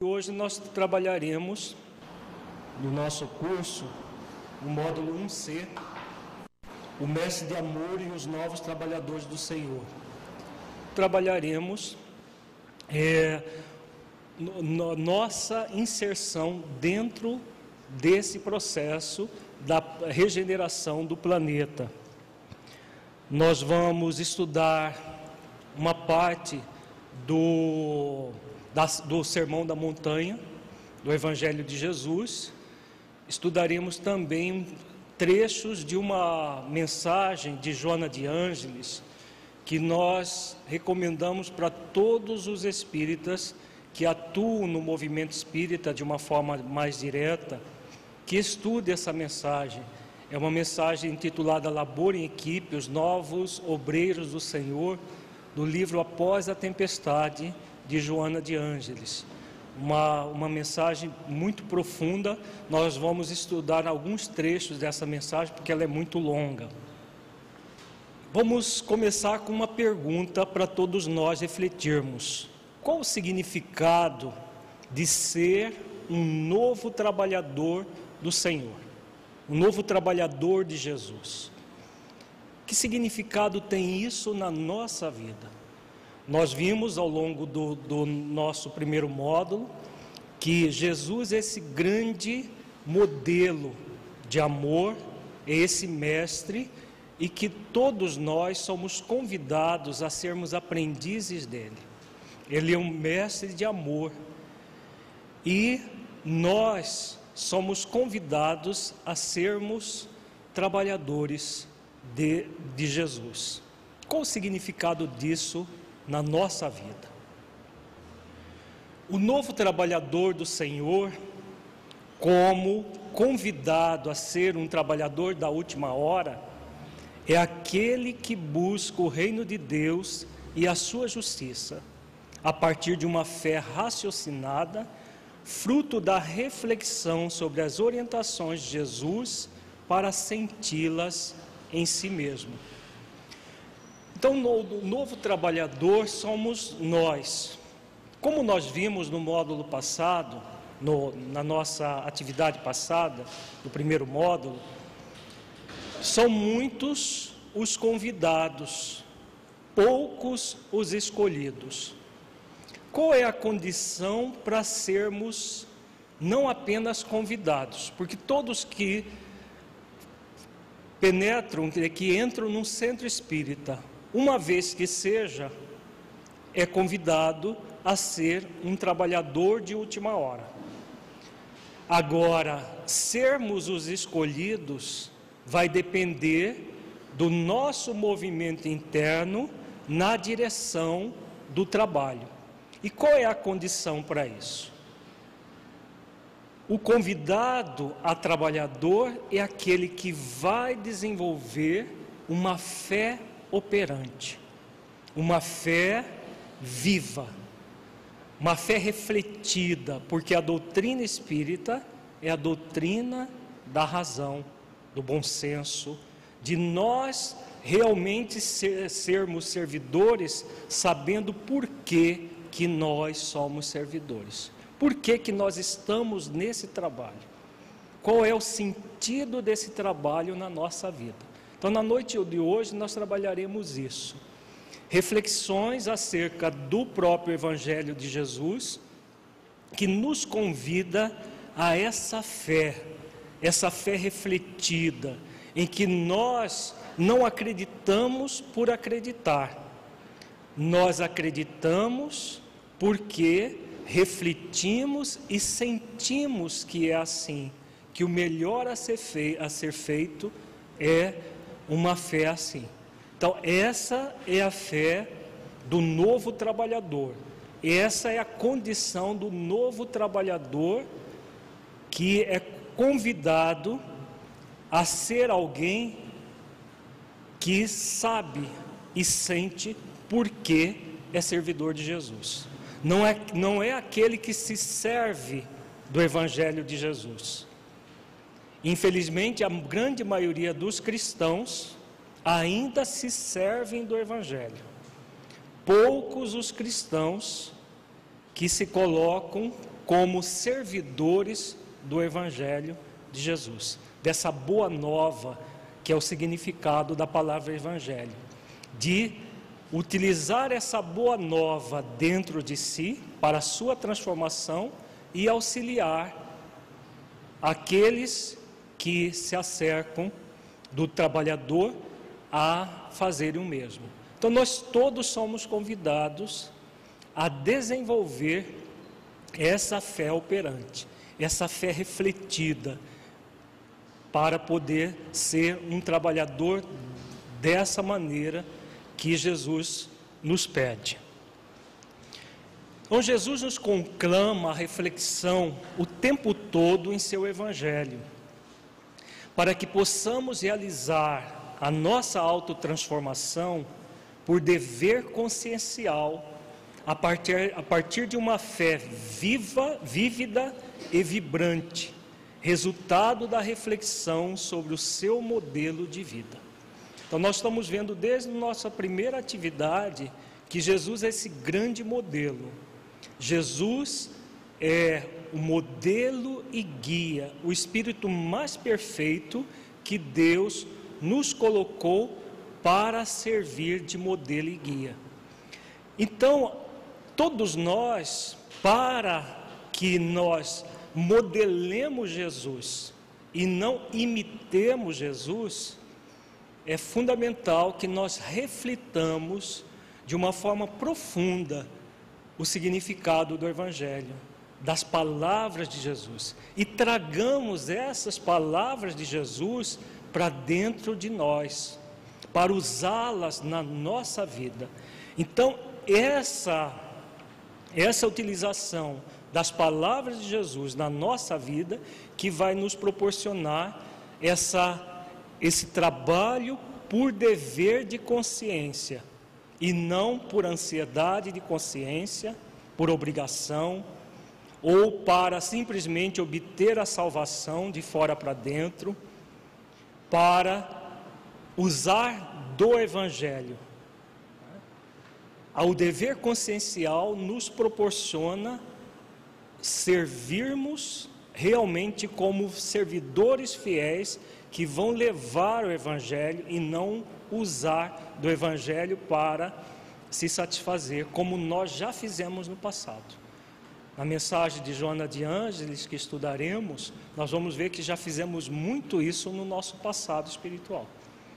Hoje nós trabalharemos no nosso curso o módulo 1C, o mestre de amor e os novos trabalhadores do Senhor. Trabalharemos é, no, no, nossa inserção dentro desse processo da regeneração do planeta. Nós vamos estudar uma parte do do Sermão da Montanha, do Evangelho de Jesus. Estudaremos também trechos de uma mensagem de Joana de Ângeles, que nós recomendamos para todos os espíritas que atuam no movimento espírita de uma forma mais direta, que estude essa mensagem. É uma mensagem intitulada Labor em Equipe, os novos obreiros do Senhor, do livro Após a Tempestade, de Joana de Ângeles. Uma, uma mensagem muito profunda. Nós vamos estudar alguns trechos dessa mensagem porque ela é muito longa. Vamos começar com uma pergunta para todos nós refletirmos: qual o significado de ser um novo trabalhador do Senhor, um novo trabalhador de Jesus? Que significado tem isso na nossa vida? Nós vimos ao longo do, do nosso primeiro módulo que Jesus é esse grande modelo de amor, é esse mestre e que todos nós somos convidados a sermos aprendizes dele. Ele é um mestre de amor e nós somos convidados a sermos trabalhadores de, de Jesus. Qual o significado disso na nossa vida. O novo trabalhador do Senhor, como convidado a ser um trabalhador da última hora, é aquele que busca o reino de Deus e a sua justiça, a partir de uma fé raciocinada, fruto da reflexão sobre as orientações de Jesus para senti-las em si mesmo. Então, o novo trabalhador somos nós. Como nós vimos no módulo passado, no, na nossa atividade passada, no primeiro módulo, são muitos os convidados, poucos os escolhidos. Qual é a condição para sermos não apenas convidados? Porque todos que penetram, que entram num centro espírita, uma vez que seja, é convidado a ser um trabalhador de última hora. Agora, sermos os escolhidos vai depender do nosso movimento interno na direção do trabalho. E qual é a condição para isso? O convidado a trabalhador é aquele que vai desenvolver uma fé operante, uma fé viva, uma fé refletida, porque a doutrina espírita é a doutrina da razão, do bom senso, de nós realmente ser, sermos servidores, sabendo por que, que nós somos servidores, por que, que nós estamos nesse trabalho. Qual é o sentido desse trabalho na nossa vida? Então, na noite de hoje, nós trabalharemos isso. Reflexões acerca do próprio Evangelho de Jesus, que nos convida a essa fé, essa fé refletida, em que nós não acreditamos por acreditar, nós acreditamos porque refletimos e sentimos que é assim, que o melhor a ser, feito é uma fé assim. Então, essa é a fé do novo trabalhador. Essa é a condição do novo trabalhador que é convidado a ser alguém que sabe e sente por que é servidor de Jesus. Não é, não é aquele que se serve do Evangelho de Jesus. Infelizmente, a grande maioria dos cristãos ainda se servem do Evangelho. Poucos os cristãos que se colocam como servidores do Evangelho de Jesus, dessa boa nova que é o significado da palavra Evangelho, de utilizar essa boa nova dentro de si para a sua transformação e auxiliar aqueles que se acercam do trabalhador a fazerem o mesmo. Então, nós todos somos convidados a desenvolver essa fé operante, essa fé refletida, para poder ser um trabalhador dessa maneira que Jesus nos pede. Então, Jesus nos conclama a reflexão o tempo todo em seu Evangelho para que possamos realizar a nossa autotransformação por dever consciencial, a partir, a partir de uma fé viva, vívida e vibrante, resultado da reflexão sobre o seu modelo de vida. Então, nós estamos vendo desde nossa primeira atividade que Jesus é esse grande modelo. Jesus é o modelo e guia, o espírito mais perfeito que Deus nos colocou para servir de modelo e guia. Então, todos nós, para que nós modelemos Jesus e não imitemos Jesus, é fundamental que nós reflitamos de uma forma profunda o significado do Evangelho das palavras de Jesus e tragamos essas palavras de Jesus para dentro de nós, para usá-las na nossa vida. Então, essa essa utilização das palavras de Jesus na nossa vida que vai nos proporcionar essa esse trabalho por dever de consciência e não por ansiedade de consciência, por obrigação, ou para simplesmente obter a salvação de fora para dentro, para usar do Evangelho. O dever consciencial nos proporciona servirmos realmente como servidores fiéis que vão levar o Evangelho e não usar do Evangelho para se satisfazer, como nós já fizemos no passado. Na mensagem de Joana de Ângeles que estudaremos, nós vamos ver que já fizemos muito isso no nosso passado espiritual.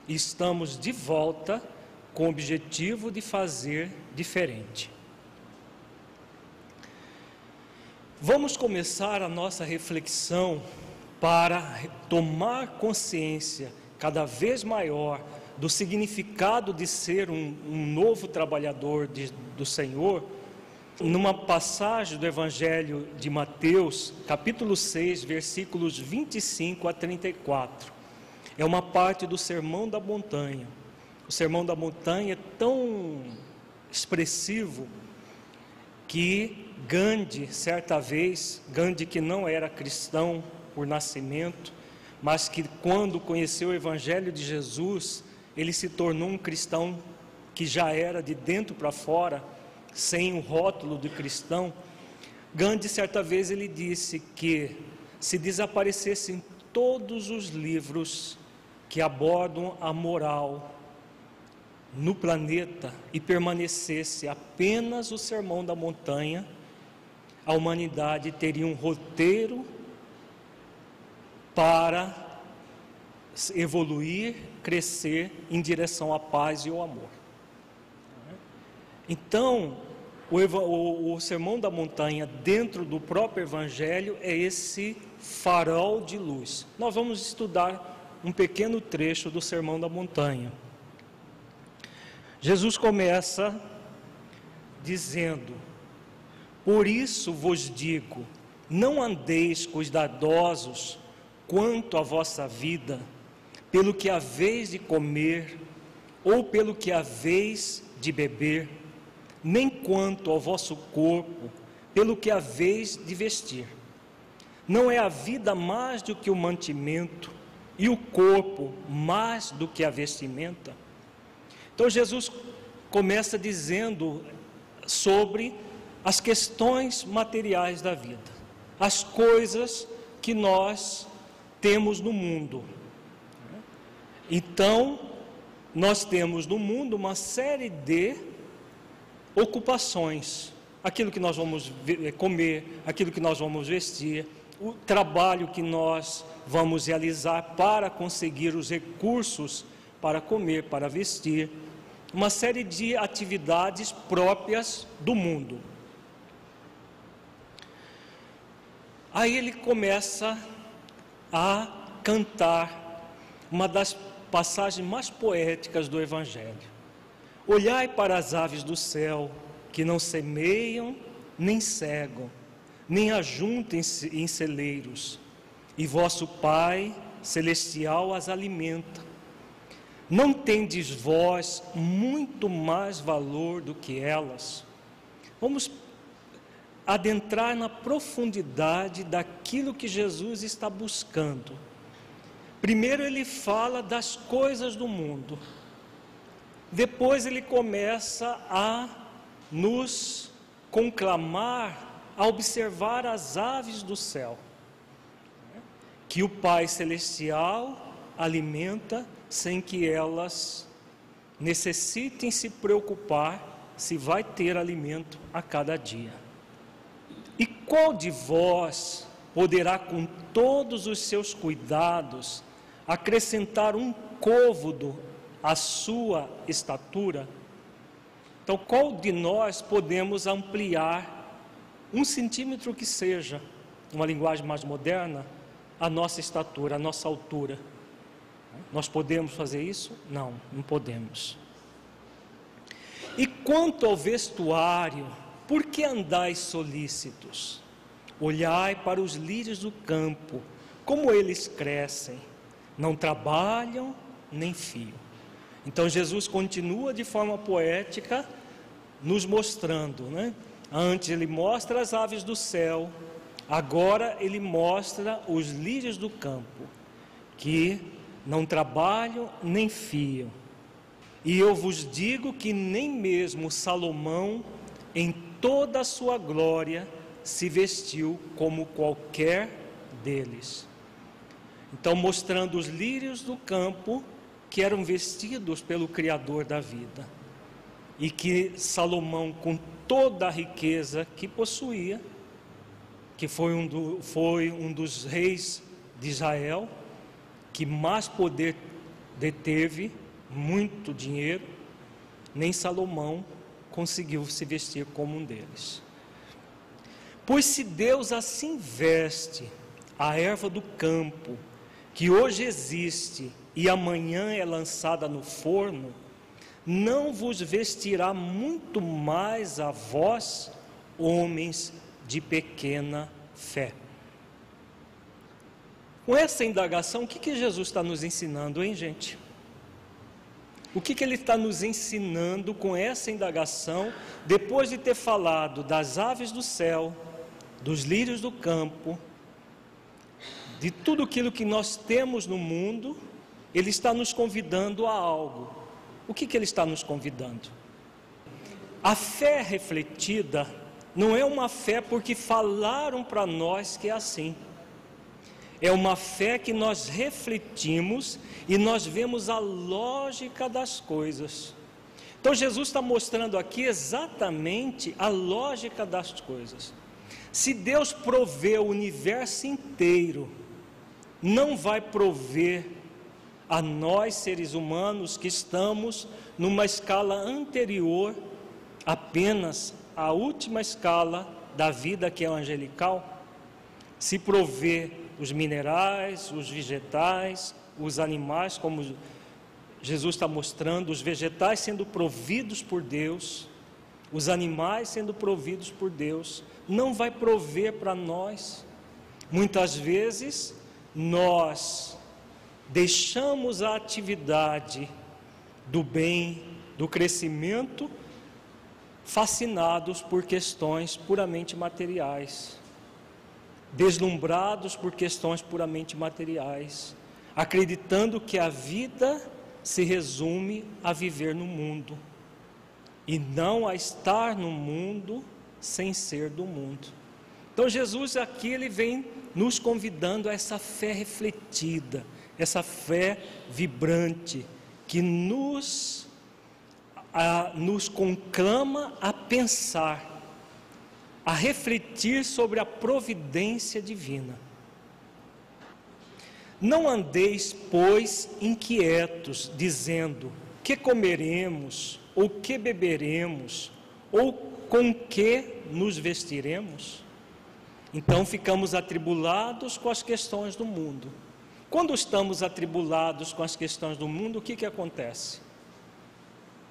E estamos de volta com o objetivo de fazer diferente. Vamos começar a nossa reflexão para tomar consciência cada vez maior do significado de ser um, um novo trabalhador de, do Senhor numa passagem do Evangelho de Mateus, capítulo 6, versículos 25 a 34. É uma parte do Sermão da Montanha. O Sermão da Montanha é tão expressivo que Gandhi, certa vez, Gandhi que não era cristão por nascimento, mas que quando conheceu o Evangelho de Jesus, ele se tornou um cristão que já era de dentro para fora sem o rótulo de cristão, Gandhi certa vez ele disse que se desaparecessem todos os livros que abordam a moral no planeta e permanecesse apenas o Sermão da Montanha, a humanidade teria um roteiro para evoluir, crescer em direção à paz e ao amor. Então, o, o, o, Sermão da Montanha, dentro do próprio Evangelho, é esse farol de luz. Nós vamos estudar um pequeno trecho do Sermão da Montanha. Jesus começa dizendo: Por isso vos digo, não andeis cuidadosos quanto à vossa vida, pelo que haveis de comer, ou pelo que haveis de beber, nem quanto ao vosso corpo, pelo que haveis de vestir. Não é a vida mais do que o mantimento, e o corpo mais do que a vestimenta? Então Jesus começa dizendo sobre as questões materiais da vida, as coisas que nós temos no mundo. Então, nós temos no mundo uma série de ocupações, aquilo que nós vamos eh, comer, aquilo que nós vamos vestir, o trabalho que nós vamos realizar para conseguir os recursos para comer, para vestir, uma série de atividades próprias do mundo. Aí ele começa a cantar uma das passagem mais poéticas do Evangelho. Olhai para as aves do céu, que não semeiam, nem cegam, nem ajuntam em celeiros, e vosso Pai celestial as alimenta. Não tendes vós muito mais valor do que elas? Vamos adentrar na profundidade daquilo que Jesus está buscando Primeiro ele fala das coisas do mundo. Depois ele começa a nos conclamar a observar as aves do céu, que o Pai Celestial alimenta sem que elas necessitem se preocupar se vai ter alimento a cada dia. E qual de vós poderá, com todos os seus cuidados, acrescentar um côvodo à sua estatura, então qual de nós podemos ampliar um centímetro que seja, uma linguagem mais moderna, a nossa estatura, a nossa altura? Nós podemos fazer isso? Não, não podemos. E quanto ao vestuário, por que andais solícitos? Olhai para os lírios do campo, como eles crescem não trabalham nem fiam. Então Jesus continua de forma poética nos mostrando, né? Antes ele mostra as aves do céu, agora ele mostra os lírios do campo, que não trabalham nem fiam. E eu vos digo que nem mesmo Salomão, em toda a sua glória, se vestiu como qualquer deles. Então, mostrando os lírios do campo que eram vestidos pelo Criador da vida. E que Salomão, com toda a riqueza que possuía, que foi um, do, foi um dos reis de Israel, que mais poder deteve, muito dinheiro, nem Salomão conseguiu se vestir como um deles. Pois se Deus assim veste a erva do campo, que hoje existe e amanhã é lançada no forno, não vos vestirá muito mais a vós, homens de pequena fé. Com essa indagação, o que, que Jesus está nos ensinando, hein, gente? O que, que ele está nos ensinando com essa indagação, depois de ter falado das aves do céu, dos lírios do campo, de tudo aquilo que nós temos no mundo, Ele está nos convidando a algo. O que, que Ele está nos convidando? A fé refletida não é uma fé porque falaram para nós que é assim. é uma fé que nós refletimos e nós vemos a lógica das coisas. Então Jesus está mostrando aqui exatamente a lógica das coisas. Se Deus provê o universo inteiro, não vai prover a nós seres humanos que estamos numa escala anterior apenas à última escala da vida que é angelical, se provê os minerais, os vegetais, os animais, como Jesus está mostrando, os vegetais sendo providos por Deus, os animais sendo providos por Deus, não vai prover para nós. Muitas vezes nós deixamos a atividade do bem, do crescimento, fascinados por questões puramente materiais, deslumbrados por questões puramente materiais, acreditando que a vida se resume a viver no mundo. E não a estar no mundo sem ser do mundo. Então Jesus aqui ele vem nos convidando a essa fé refletida, essa fé vibrante que nos a, nos conclama a pensar, a refletir sobre a providência divina. Não andeis, pois, inquietos, dizendo: que comeremos, ou que beberemos, ou com que nos vestiremos? Então ficamos atribulados com as questões do mundo. Quando estamos atribulados com as questões do mundo, o que, que acontece?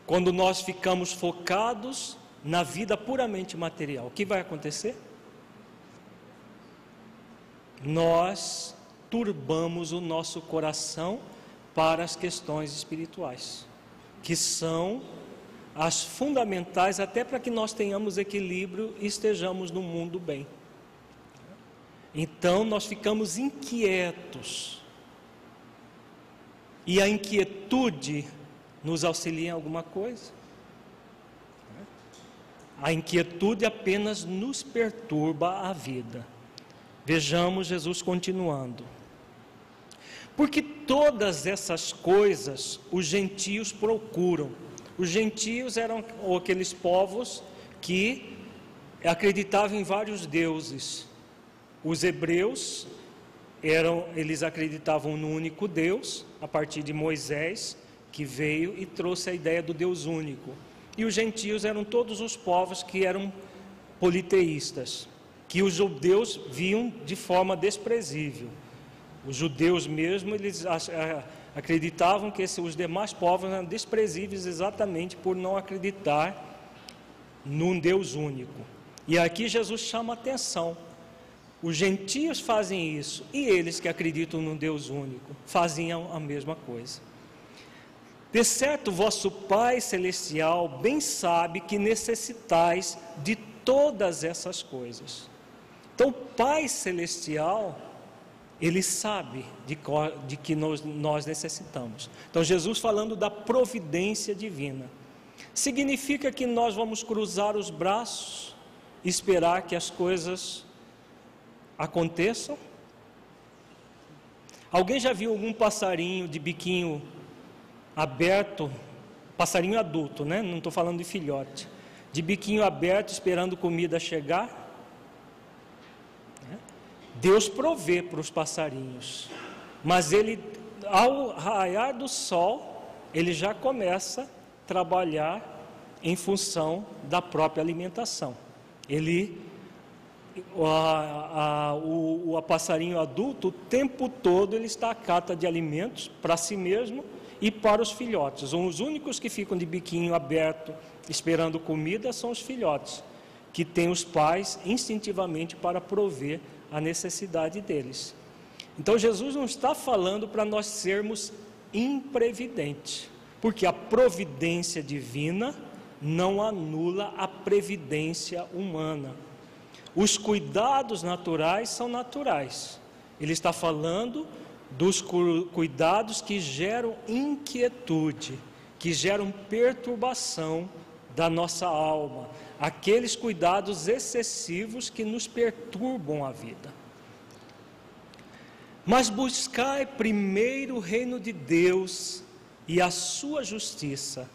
Quando nós ficamos focados na vida puramente material, o que vai acontecer? Nós turbamos o nosso coração para as questões espirituais, que são as fundamentais até para que nós tenhamos equilíbrio e estejamos no mundo bem. Então nós ficamos inquietos. E a inquietude nos auxilia em alguma coisa? A inquietude apenas nos perturba a vida. Vejamos Jesus continuando. Porque todas essas coisas os gentios procuram. Os gentios eram aqueles povos que acreditavam em vários deuses. Os hebreus eram, eles acreditavam no único Deus, a partir de Moisés, que veio e trouxe a ideia do Deus único. E os gentios eram todos os povos que eram politeístas, que os judeus viam de forma desprezível. Os judeus mesmo, eles acreditavam que os demais povos eram desprezíveis exatamente por não acreditar num Deus único. E aqui Jesus chama atenção. Os gentios fazem isso e eles que acreditam num Deus único faziam a mesma coisa. De certo, vosso Pai Celestial bem sabe que necessitais de todas essas coisas. Então, Pai Celestial, Ele sabe de, de que nós, nós necessitamos. Então, Jesus falando da providência divina. Significa que nós vamos cruzar os braços, esperar que as coisas aconteçam? Alguém já viu algum passarinho de biquinho aberto, passarinho adulto, né? Não estou falando de filhote, de biquinho aberto esperando comida chegar. Né? Deus provê para os passarinhos, mas ele, ao raiar do sol, ele já começa a trabalhar em função da própria alimentação. Ele, a, a, o, o passarinho adulto, o tempo todo ele está à cata de alimentos para si mesmo e para os filhotes. Os únicos que ficam de biquinho aberto esperando comida são os filhotes, que têm os pais instintivamente para prover a necessidade deles. Então Jesus não está falando para nós sermos imprevidentes, porque a providência divina não anula a previdência humana. Os cuidados naturais são naturais. Ele está falando dos cuidados que geram inquietude, que geram perturbação da nossa alma, aqueles cuidados excessivos que nos perturbam a vida. Mas buscai primeiro o reino de Deus e a sua justiça,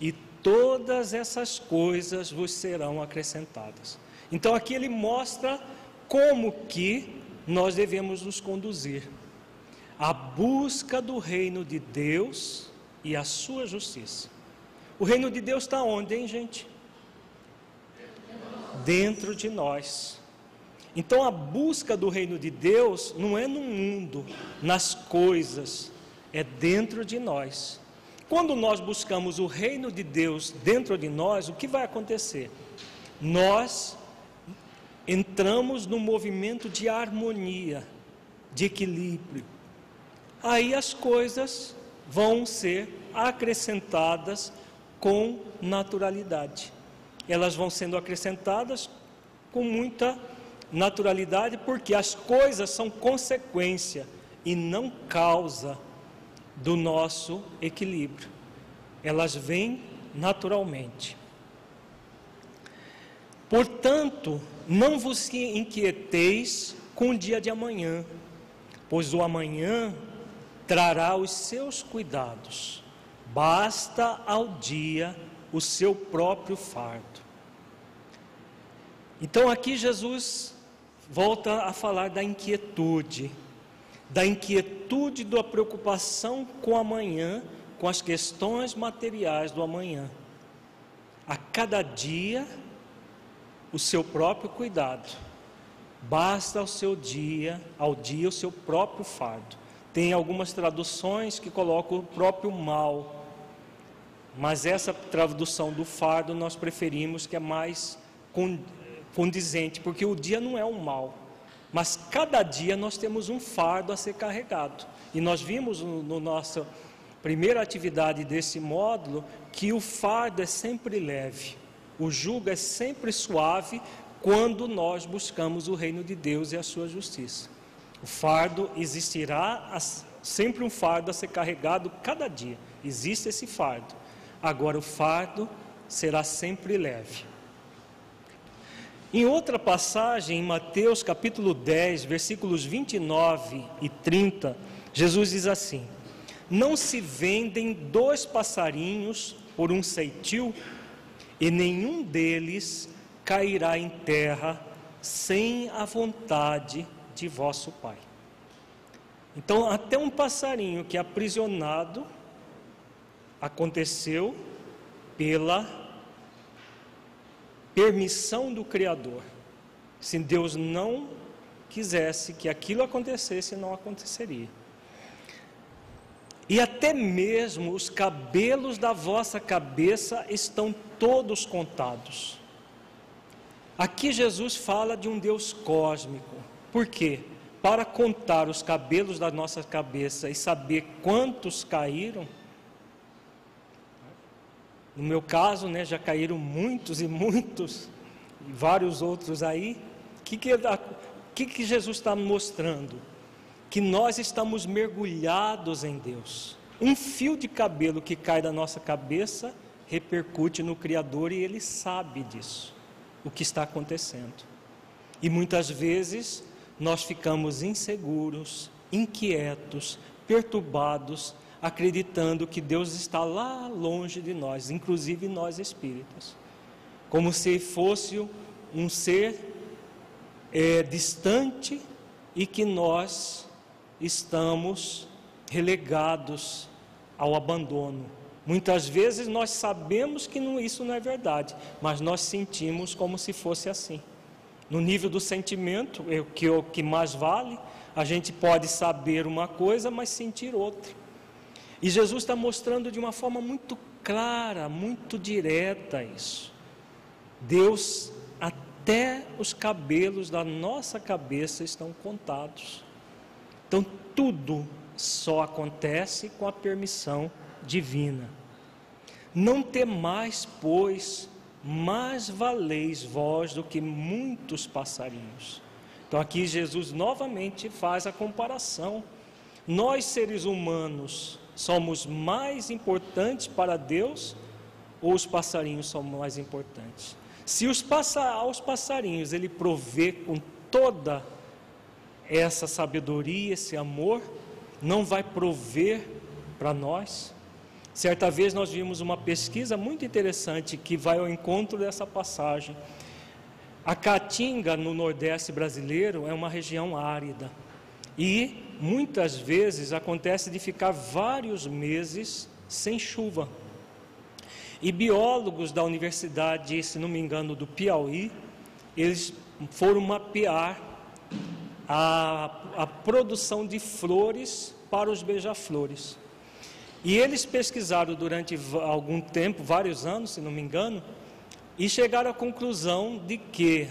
e todas essas coisas vos serão acrescentadas. Então aqui ele mostra como que nós devemos nos conduzir. A busca do reino de Deus e a sua justiça. O reino de Deus está onde, hein, gente? Dentro de nós. Então a busca do reino de Deus não é no mundo, nas coisas, é dentro de nós. Quando nós buscamos o reino de Deus dentro de nós, o que vai acontecer? Nós entramos no movimento de harmonia, de equilíbrio. Aí as coisas vão ser acrescentadas com naturalidade. Elas vão sendo acrescentadas com muita naturalidade, porque as coisas são consequência e não causa do nosso equilíbrio. Elas vêm naturalmente. Portanto, não vos inquieteis com o dia de amanhã, pois o amanhã trará os seus cuidados. Basta ao dia o seu próprio fardo. Então aqui Jesus volta a falar da inquietude, da inquietude da preocupação com o amanhã, com as questões materiais do amanhã. A cada dia, o seu próprio cuidado. Basta ao seu dia, ao dia, o seu próprio fardo. Tem algumas traduções que colocam o próprio mal, mas essa tradução do fardo nós preferimos que é mais condizente, porque o dia não é um mal, mas cada dia nós temos um fardo a ser carregado. E nós vimos no, no nossa primeira atividade desse módulo que o fardo é sempre leve, o jugo é sempre suave quando nós buscamos o reino de Deus e a sua justiça. O fardo existirá sempre um fardo a ser carregado cada dia. Existe esse fardo. Agora o fardo será sempre leve. Em outra passagem, em Mateus capítulo 10, versículos 29 e 30, Jesus diz assim: Não se vendem dois passarinhos por um ceitil, e nenhum deles cairá em terra sem a vontade de vosso Pai. Então, até um passarinho que é aprisionado aconteceu pela permissão do Criador. Se Deus não quisesse que aquilo acontecesse, não aconteceria. E até mesmo os cabelos da vossa cabeça estão todos contados. Aqui Jesus fala de um Deus cósmico. Por quê? Para contar os cabelos da nossa cabeça e saber quantos caíram, no meu caso, né, já caíram muitos e muitos, e vários outros aí. O que, que, que, que Jesus está mostrando? Que nós estamos mergulhados em Deus. Um fio de cabelo que cai da nossa cabeça repercute no Criador e Ele sabe disso, o que está acontecendo. E muitas vezes nós ficamos inseguros, inquietos, perturbados, acreditando que Deus está lá longe de nós, inclusive nós espíritos, como se fosse um ser é, distante e que nós estamos relegados ao abandono. Muitas vezes nós sabemos que não, isso não é verdade, mas nós sentimos como se fosse assim. No nível do sentimento, é o que, o que mais vale, a gente pode saber uma coisa, mas sentir outra. E Jesus está mostrando de uma forma muito clara, muito direta isso. Deus, até os cabelos da nossa cabeça estão contados. Então, tudo só acontece com a permissão divina. Não temais, pois, mais valeis vós do que muitos passarinhos. Então, aqui Jesus novamente faz a comparação. Nós, seres humanos, somos mais importantes para Deus ou os passarinhos são mais importantes? Se os passa, aos passarinhos ele provê com toda essa sabedoria, esse amor, não vai prover para nós? Certa vez nós vimos uma pesquisa muito interessante que vai ao encontro dessa passagem. A Caatinga, no Nordeste brasileiro, é uma região árida. E muitas vezes acontece de ficar vários meses sem chuva. E biólogos da universidade, se não me engano, do Piauí, eles foram mapear a, a produção de flores para os beija-flores. E eles pesquisaram durante algum tempo, vários anos, se não me engano, e chegaram à conclusão de que,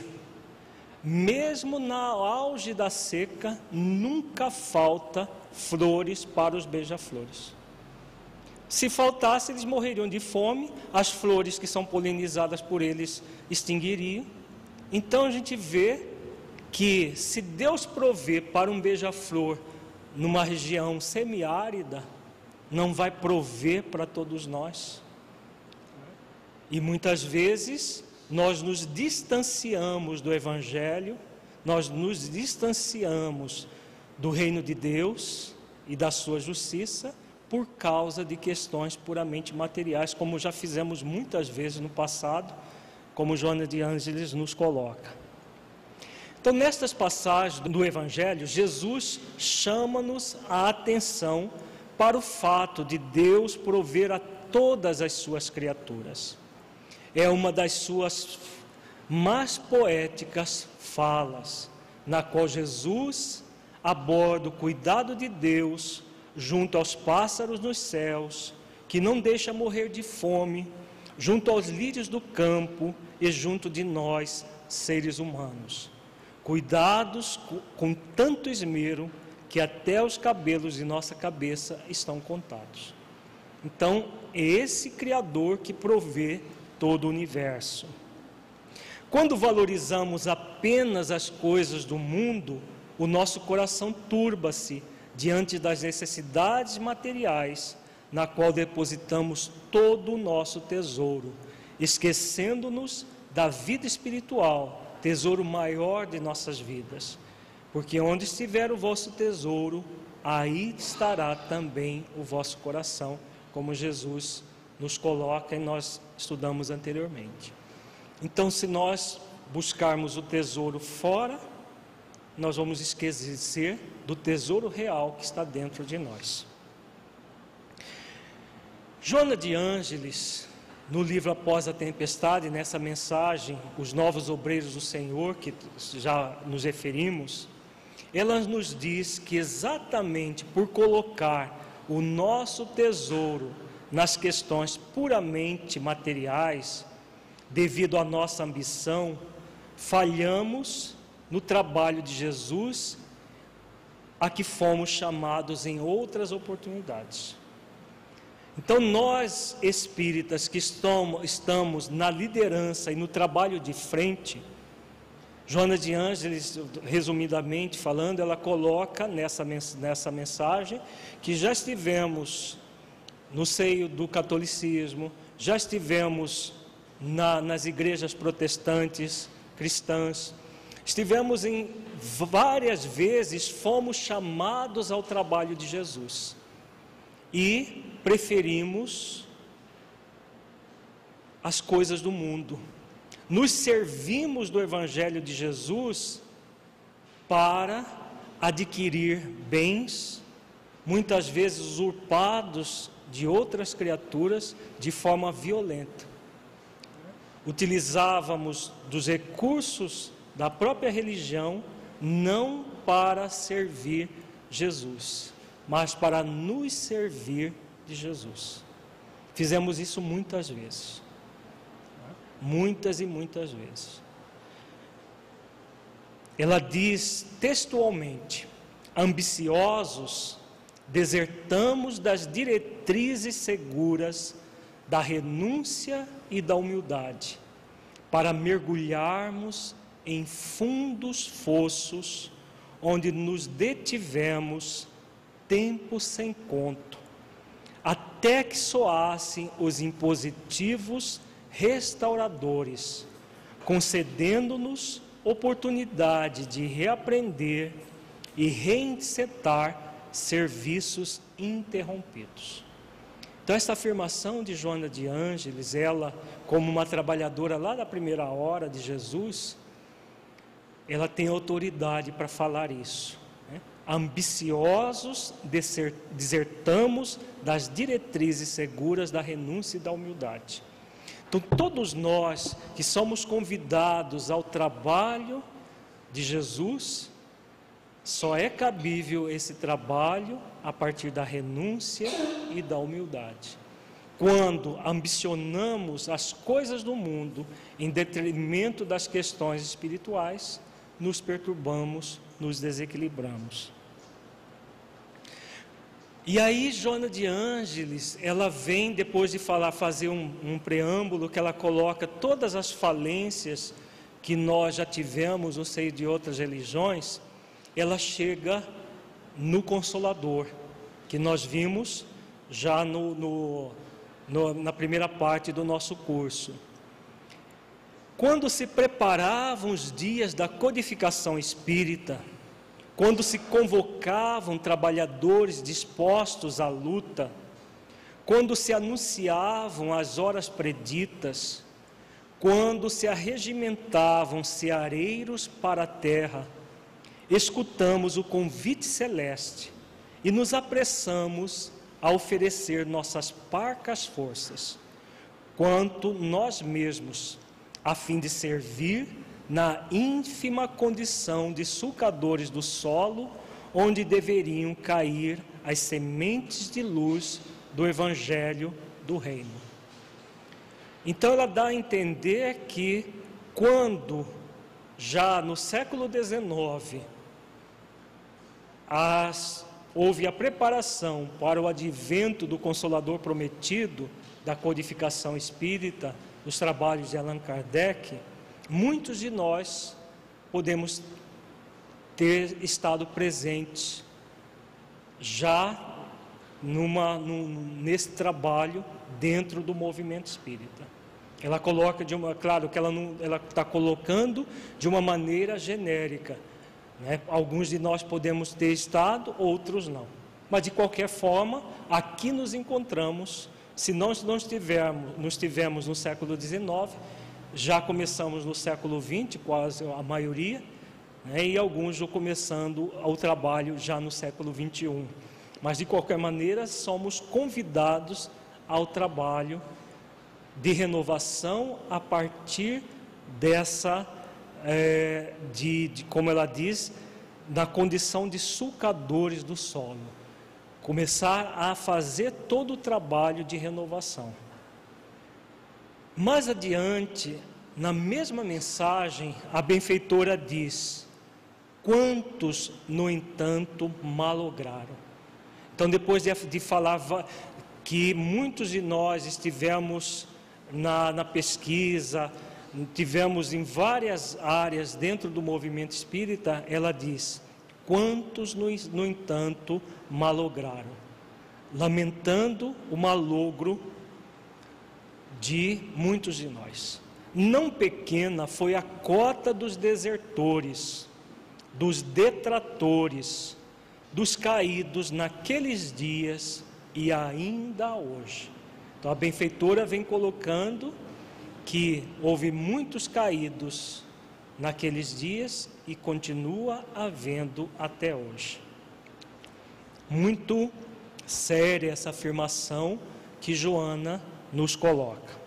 mesmo na auge da seca, nunca falta flores para os beija-flores. Se faltasse, eles morreriam de fome, as flores que são polinizadas por eles extinguiriam. Então a gente vê que se Deus prover para um beija-flor numa região semiárida, não vai prover para todos nós. E muitas vezes nós nos distanciamos do Evangelho, nós nos distanciamos do reino de Deus e da sua justiça por causa de questões puramente materiais, como já fizemos muitas vezes no passado, como Joana de Ângeles nos coloca. Então, nestas passagens do Evangelho, Jesus chama-nos a atenção para o fato de Deus prover a todas as suas criaturas. É uma das suas mais poéticas falas, na qual Jesus aborda o cuidado de Deus junto aos pássaros nos céus, que não deixa morrer de fome, junto aos lírios do campo e junto de nós, seres humanos. Cuidados com tanto esmero que até os cabelos de nossa cabeça estão contados. Então, é esse Criador que provê todo o universo. Quando valorizamos apenas as coisas do mundo, o nosso coração turba-se diante das necessidades materiais, na qual depositamos todo o nosso tesouro, esquecendo-nos da vida espiritual, tesouro maior de nossas vidas. Porque onde estiver o vosso tesouro, aí estará também o vosso coração, como Jesus nos coloca e nós estudamos anteriormente. Então, se nós buscarmos o tesouro fora, nós vamos esquecer do tesouro real que está dentro de nós. Joana de Ângeles, no livro Após a Tempestade, nessa mensagem, Os Novos Obreiros do Senhor, que já nos referimos, ela nos diz que exatamente por colocar o nosso tesouro nas questões puramente materiais, devido à nossa ambição, falhamos no trabalho de Jesus a que fomos chamados em outras oportunidades. Então, nós espíritas que estamos, na liderança e no trabalho de frente, Joana de Ângeles, resumidamente falando, ela coloca nessa, nessa mensagem que já estivemos no seio do catolicismo, já estivemos na, nas igrejas protestantes, cristãs, Estivemos em várias vezes, fomos chamados ao trabalho de Jesus e preferimos as coisas do mundo. Nos servimos do Evangelho de Jesus para adquirir bens, muitas vezes usurpados de outras criaturas de forma violenta. Utilizávamos dos recursos da própria religião, não para servir Jesus, mas para nos servir de Jesus. Fizemos isso muitas vezes. Muitas e muitas vezes. Ela diz textualmente: ambiciosos, desertamos das diretrizes seguras da renúncia e da humildade, para mergulharmos em fundos fossos, onde nos detivemos tempo sem conto, até que soassem os impositivos restauradores, concedendo-nos oportunidade de reaprender e reinsetar serviços interrompidos. Então, essa afirmação de Joana de Ângeles, ela, como uma trabalhadora lá da primeira hora de Jesus, ela tem autoridade para falar isso. Né? Ambiciosos, desertamos das diretrizes seguras da renúncia e da humildade. Então, todos nós que somos convidados ao trabalho de Jesus, só é cabível esse trabalho a partir da renúncia e da humildade. Quando ambicionamos as coisas do mundo em detrimento das questões espirituais, nos perturbamos, nos desequilibramos. E aí, Joana de Ângeles, ela vem, depois de falar, fazer um, um, preâmbulo, que ela coloca todas as falências que nós já tivemos no seio de outras religiões, ela chega no Consolador, que nós vimos já no, no, no, na primeira parte do nosso curso. Quando se preparavam os dias da codificação espírita, quando se convocavam trabalhadores dispostos à luta, quando se anunciavam as horas preditas, quando se arregimentavam ceareiros para a terra, escutamos o convite celeste e nos apressamos a oferecer nossas parcas forças, quanto nós mesmos, a fim de servir na ínfima condição de sulcadores do solo, onde deveriam cair as sementes de luz do Evangelho do Reino. Então, ela dá a entender que, quando, já no século XIX, as, houve a preparação para o advento do Consolador prometido, da codificação espírita, dos trabalhos de Allan Kardec, muitos de nós podemos ter estado presentes já numa, num, nesse trabalho dentro do movimento espírita. Ela coloca de uma, claro que ela ela está colocando de uma maneira genérica. Né? Alguns de nós podemos ter estado, outros não. Mas de qualquer forma, aqui nos encontramos. Se nós não estivermos, não estivermos no século XIX, já começamos no século XX, quase a maioria, né, e alguns começando o trabalho já no século XXI. Mas de qualquer maneira, somos convidados ao trabalho de renovação a partir dessa, é, de, de, como ela diz, da condição de sulcadores do solo. Começar a fazer todo o trabalho de renovação. Mais adiante, na mesma mensagem, a benfeitora diz: Quantos, no entanto, malograram? Então, depois de, de falar que muitos de nós estivemos na, na pesquisa, tivemos em várias áreas dentro do movimento espírita, ela diz: Quantos, no, no entanto, malograram? Lamentando o malogro de muitos de nós. Não pequena foi a cota dos desertores, dos detratores, dos caídos naqueles dias e ainda hoje. Então a benfeitora vem colocando que houve muitos caídos naqueles dias e continua havendo até hoje. Muito séria essa afirmação que Joana nos coloca.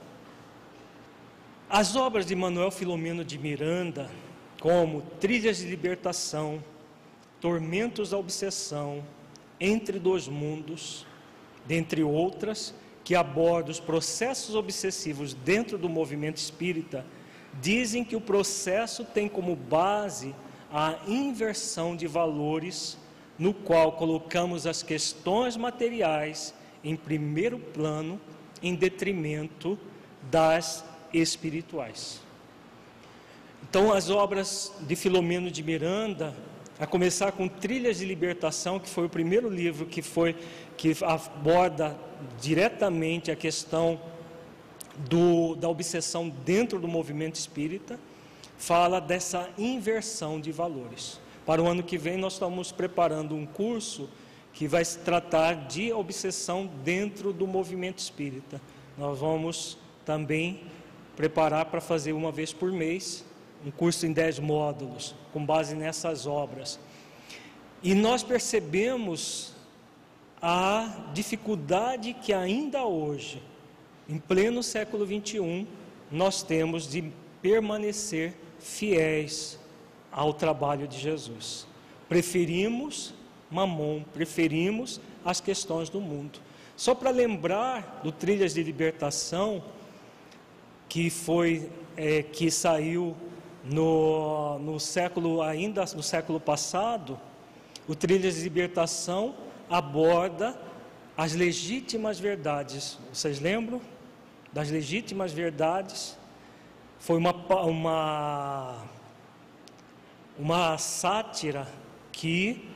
As obras de Manuel Filomeno de Miranda, como Trilhas de Libertação, Tormentos da Obsessão, Entre Dois Mundos, dentre outras, que abordam os processos obsessivos dentro do movimento espírita, dizem que o processo tem como base a inversão de valores, no qual colocamos as questões materiais em primeiro plano em detrimento das espirituais. Então, as obras de Filomeno de Miranda, a começar com Trilhas de Libertação, que foi o primeiro livro que foi que aborda diretamente a questão do, da obsessão dentro do movimento espírita, fala dessa inversão de valores. Para o ano que vem, nós estamos preparando um curso que vai se tratar de obsessão dentro do movimento espírita. Nós vamos também preparar para fazer uma vez por mês um curso em dez módulos, com base nessas obras. E nós percebemos a dificuldade que ainda hoje, em pleno século 21, nós temos de permanecer fiéis ao trabalho de Jesus. Preferimos mamon, preferimos as questões do mundo. Só para lembrar do Trilhas de Libertação, que foi é, que saiu no, no século ainda no século passado, o Trilhas de Libertação aborda as legítimas verdades. Vocês lembram das legítimas verdades? Foi uma, uma, uma sátira que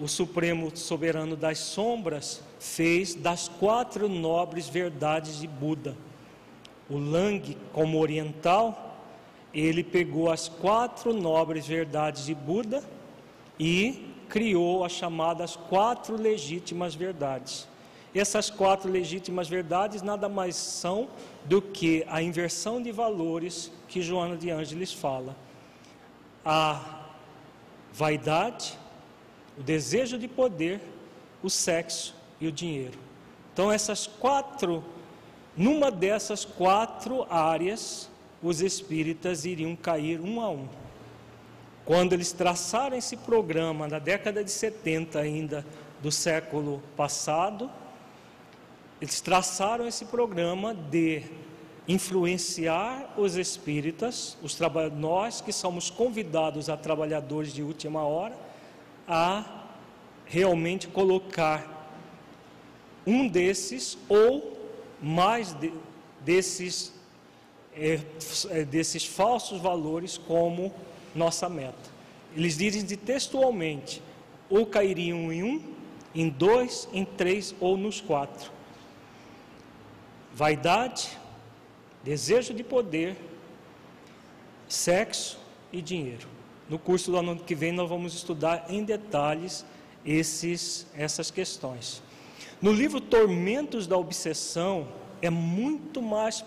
o Supremo Soberano das Sombras fez das quatro nobres verdades de Buda. O Lang, como oriental, ele pegou as quatro nobres verdades de Buda e criou as chamadas quatro legítimas verdades. Essas quatro legítimas verdades nada mais são do que a inversão de valores que Joana de Ângeles fala. A vaidade, o desejo de poder, o sexo e o dinheiro. Então, essas quatro, numa dessas quatro áreas, os espíritas iriam cair um a um. Quando eles traçaram esse programa na década de 70 ainda do século passado, eles traçaram esse programa de influenciar os espíritas, os nós que somos convidados a trabalhadores de última hora, a realmente colocar um desses ou mais de, desses, é, é desses falsos valores como nossa meta. Eles dizem textualmente: ou cairiam em um, em dois, em três ou nos quatro. Vaidade, desejo de poder, sexo e dinheiro. No curso do ano que vem nós vamos estudar em detalhes esses, essas questões. No livro Tormentos da Obsessão é muito mais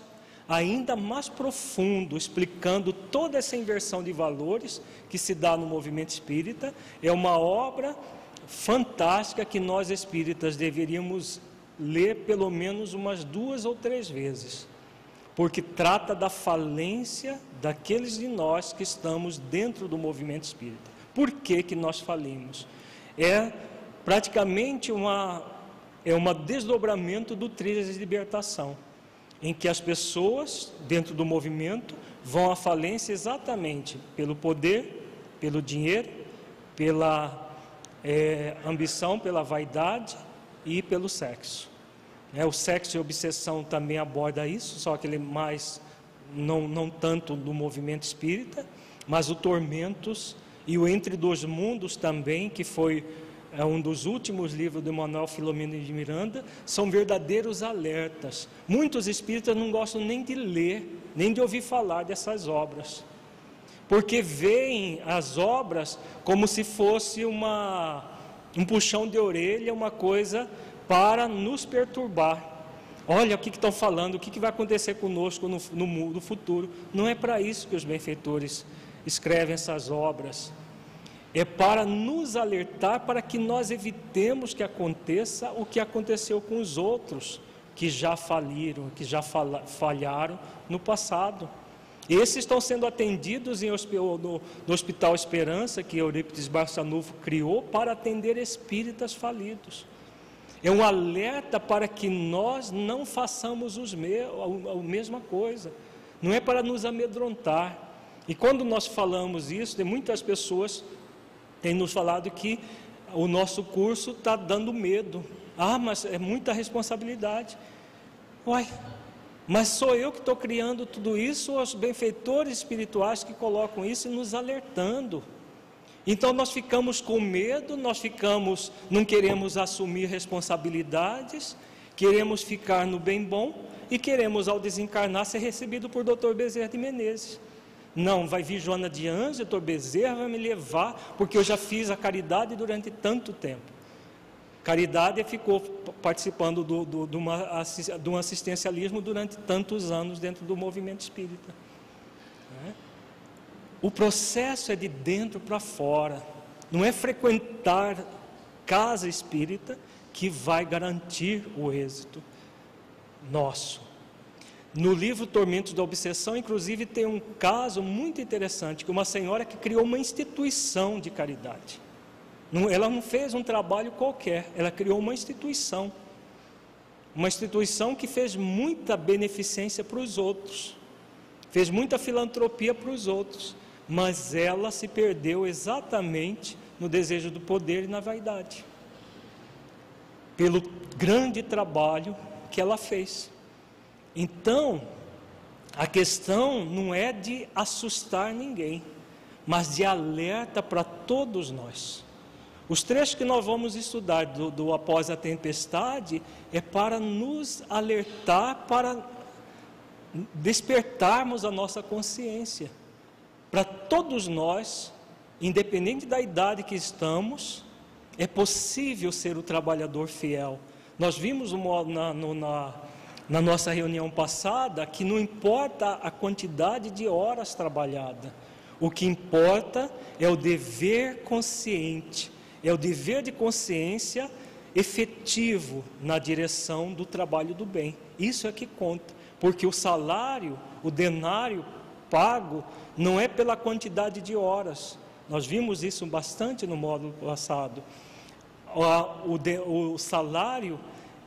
ainda mais profundo, explicando toda essa inversão de valores que se dá no movimento espírita. É uma obra fantástica que nós espíritas deveríamos ler pelo menos umas duas ou três vezes, porque trata da falência daqueles de nós que estamos dentro do movimento espírita. Por que, que nós falimos? É praticamente uma, é um desdobramento do trilhas de libertação em que as pessoas, dentro do movimento, vão à falência exatamente pelo poder, pelo dinheiro, pela é, ambição, pela vaidade e pelo sexo. É, o sexo e obsessão também aborda isso, só que ele mais, não, não tanto do movimento espírita, mas o tormentos e o entre dois mundos também, que foi é um dos últimos livros do Manuel Filomeno de Miranda, são verdadeiros alertas. Muitos espíritas não gostam nem de ler, nem de ouvir falar dessas obras, porque veem as obras como se fosse uma, um puxão de orelha, uma coisa para nos perturbar. Olha o que, estão falando, o que, vai acontecer conosco no, no, no futuro. Não é para isso que os benfeitores escrevem essas obras é para nos alertar para que nós evitemos que aconteça o que aconteceu com os outros que já faliram, que já falharam no passado. Esses estão sendo atendidos no, Hospital Esperança, que Eurípides Barçanufo criou para atender espíritas falidos. É um alerta para que nós não façamos os me a mesma coisa. Não é para nos amedrontar. E quando nós falamos isso, tem muitas pessoas tem nos falado que o nosso curso está dando medo. Ah, mas é muita responsabilidade. Uai, mas sou eu que estou criando tudo isso, ou os benfeitores espirituais que colocam isso e nos alertando. Então nós ficamos com medo, nós ficamos, não queremos assumir responsabilidades, queremos ficar no bem bom e queremos ao desencarnar ser recebido por Dr. Bezerra de Menezes. Não, vai vir Joana de Anjos, doutor Bezerra vai me levar, porque eu já fiz a caridade durante tanto tempo. Caridade ficou participando do, do, do, uma, de um assistencialismo durante tantos anos dentro do movimento espírita. O processo é de dentro para fora, não é frequentar casa espírita que vai garantir o êxito nosso. No livro Tormentos da Obsessão, inclusive, tem um caso muito interessante, que uma senhora que criou uma instituição de caridade. Ela não fez um trabalho qualquer, ela criou uma instituição. Uma instituição que fez muita beneficência para os outros, fez muita filantropia para os outros, mas ela se perdeu exatamente no desejo do poder e na vaidade, pelo grande trabalho que ela fez. Então, a questão não é de assustar ninguém, mas de alerta para todos nós. Os trechos que nós vamos estudar do, do após a tempestade é para nos alertar, para despertarmos a nossa consciência. Para todos nós, independente da idade que estamos, é possível ser o trabalhador fiel. Nós vimos na, na, na nossa reunião passada que não importa a quantidade de horas trabalhadas, o que importa é o dever consciente é o dever de consciência efetivo na direção do trabalho do bem. Isso é que conta, porque o salário, o denário pago, não é pela quantidade de horas. Nós vimos isso bastante no módulo passado. O, o salário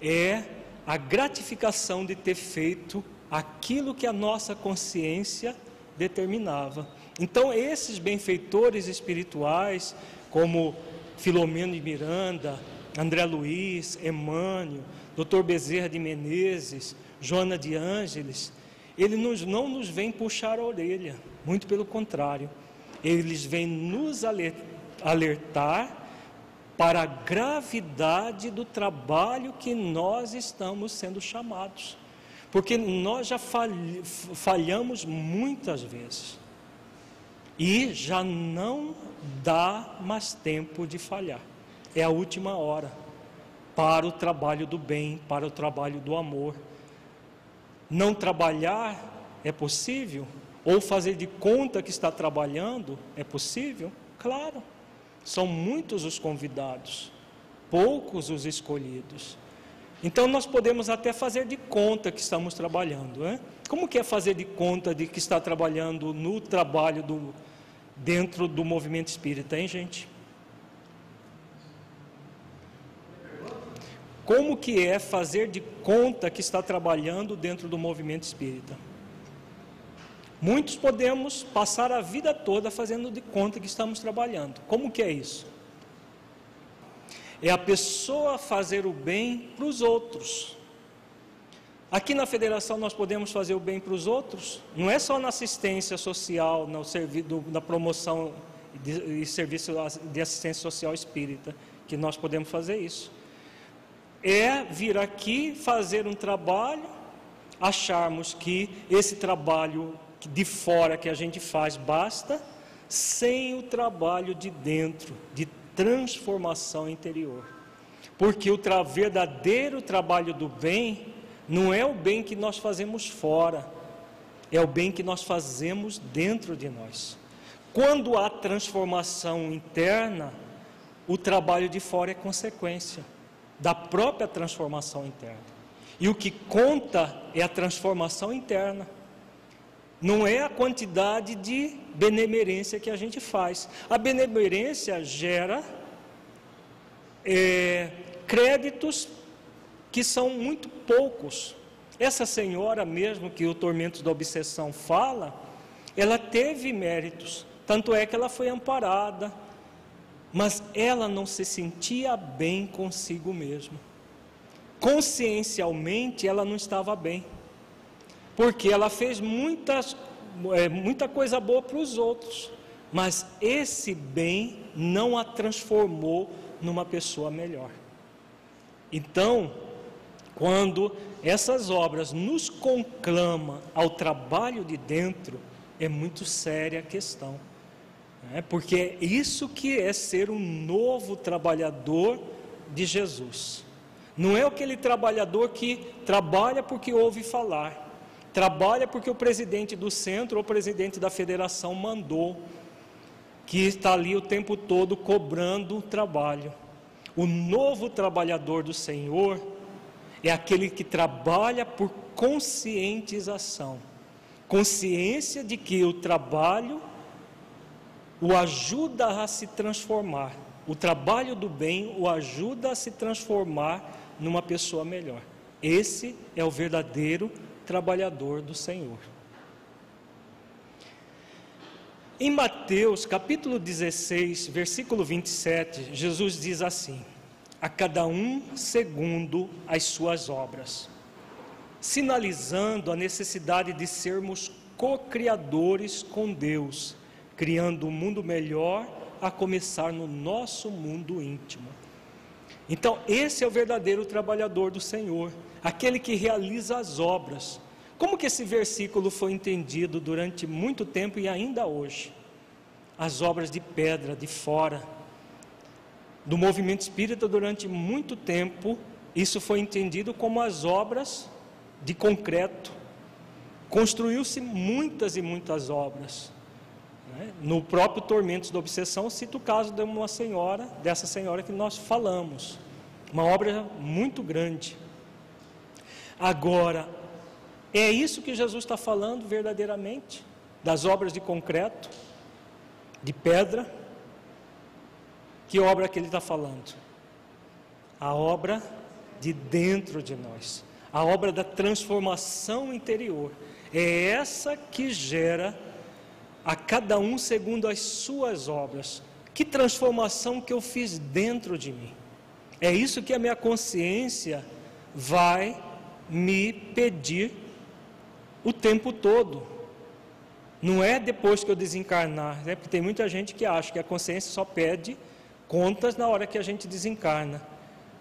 é a gratificação de ter feito aquilo que a nossa consciência determinava. Então, esses benfeitores espirituais, como Filomeno de Miranda, André Luiz, Emmanuel, Dr. Bezerra de Menezes, Joana de Ângeles, eles nos, não nos vêm puxar a orelha, muito pelo contrário, eles vêm nos alertar para a gravidade do trabalho que nós estamos sendo chamados, porque nós já falhamos muitas vezes e já não dá mais tempo de falhar. É a última hora para o trabalho do bem, para o trabalho do amor. Não trabalhar é possível? Ou fazer de conta que está trabalhando é possível? Claro. São muitos os convidados, poucos os escolhidos. Então nós podemos até fazer de conta que estamos trabalhando. Né? Como que é fazer de conta de que está trabalhando no trabalho do, dentro do movimento espírita, hein, gente? Como que é fazer de conta que está trabalhando dentro do movimento espírita? Muitos podemos passar a vida toda fazendo de conta que estamos trabalhando. Como que é isso? É a pessoa fazer o bem para os outros. Aqui na federação nós podemos fazer o bem para os outros, não é só na assistência social, no serviço, na promoção de serviço de assistência social espírita que nós podemos fazer isso. É vir aqui fazer um trabalho, acharmos que esse trabalho de fora que a gente faz basta, sem o trabalho de dentro, de transformação interior. Porque o tra verdadeiro trabalho do bem não é o bem que nós fazemos fora, é o bem que nós fazemos dentro de nós. Quando há transformação interna, o trabalho de fora é consequência da própria transformação interna. E o que conta é a transformação interna. Não é a quantidade de benemerência que a gente faz. A benemerência gera é, créditos que são muito poucos. Essa senhora mesmo que o tormento da obsessão fala, ela teve méritos, tanto é que ela foi amparada, mas ela não se sentia bem consigo mesma. Consciencialmente ela não estava bem, porque ela fez muitas, é, muita coisa boa para os outros, mas esse bem não a transformou numa pessoa melhor. Então, quando essas obras nos conclamam ao trabalho de dentro, é muito séria a questão. Né? Porque é isso que é ser um novo trabalhador de Jesus. Não é aquele trabalhador que trabalha porque ouve falar, trabalha porque o presidente do centro ou o presidente da federação mandou, que está ali o tempo todo cobrando trabalho. O novo trabalhador do Senhor é aquele que trabalha por conscientização consciência de que o trabalho o ajuda a se transformar. O trabalho do bem o ajuda a se transformar numa pessoa melhor. Esse é o verdadeiro trabalhador do Senhor. Em Mateus capítulo 16, versículo 27, Jesus diz assim: A cada um segundo as suas obras sinalizando a necessidade de sermos co-criadores com Deus, criando um mundo melhor, a começar no nosso mundo íntimo. Então, esse é o verdadeiro trabalhador do Senhor, aquele que realiza as obras. Como que esse versículo foi entendido durante muito tempo e ainda hoje? As obras de pedra de fora. Do movimento espírita, durante muito tempo, isso foi entendido como as obras de concreto. Construiu-se muitas e muitas obras. Né? No próprio Tormentos da Obsessão, cito o caso de uma senhora, dessa senhora que nós falamos. Uma obra muito grande. Agora, é isso que Jesus está falando verdadeiramente? Das obras de concreto, de pedra? Que obra que ele está falando? A obra de dentro de nós a obra da transformação interior. É essa que gera a cada um segundo as suas obras. Que transformação que eu fiz dentro de mim. É isso que a minha consciência vai me pedir o tempo todo. Não é depois que eu desencarnar, né? porque tem muita gente que acha que a consciência só pede contas na hora que a gente desencarna.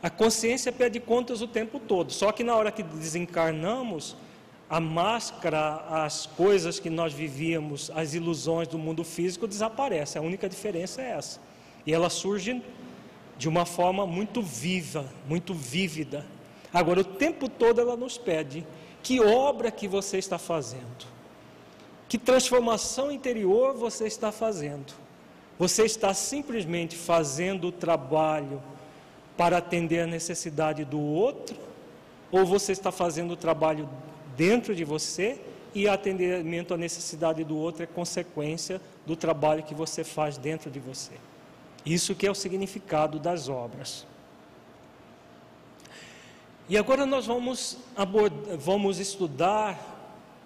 A consciência pede contas o tempo todo, só que na hora que desencarnamos, a máscara, as coisas que nós vivíamos, as ilusões do mundo físico desaparecem. A única diferença é essa. E ela surge de uma forma muito viva, muito vívida. Agora, o tempo todo ela nos pede: que obra que você está fazendo? Que transformação interior você está fazendo? Você está simplesmente fazendo o trabalho para atender a necessidade do outro, ou você está fazendo o trabalho dentro de você e atendimento à necessidade do outro é consequência do trabalho que você faz dentro de você. Isso que é o significado das obras. E agora nós vamos, vamos estudar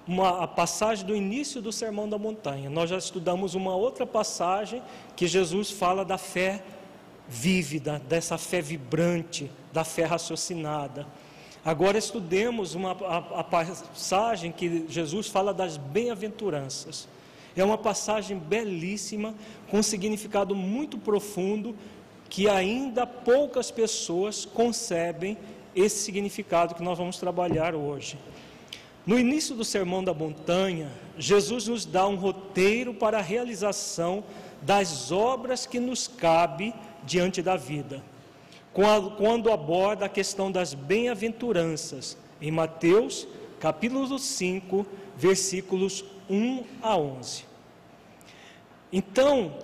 uma, a passagem do início do Sermão da Montanha. Nós já estudamos uma outra passagem que Jesus fala da fé vívida, dessa fé vibrante, da fé raciocinada. Agora estudemos uma, a, a passagem que Jesus fala das bem-aventuranças. É uma passagem belíssima, com um significado muito profundo, que ainda poucas pessoas concebem esse significado que nós vamos trabalhar hoje. No início do Sermão da Montanha, Jesus nos dá um roteiro para a realização das obras que nos cabe diante da vida. Quando aborda a questão das bem-aventuranças, em Mateus, capítulo 5, versículos 1 a 11. Então,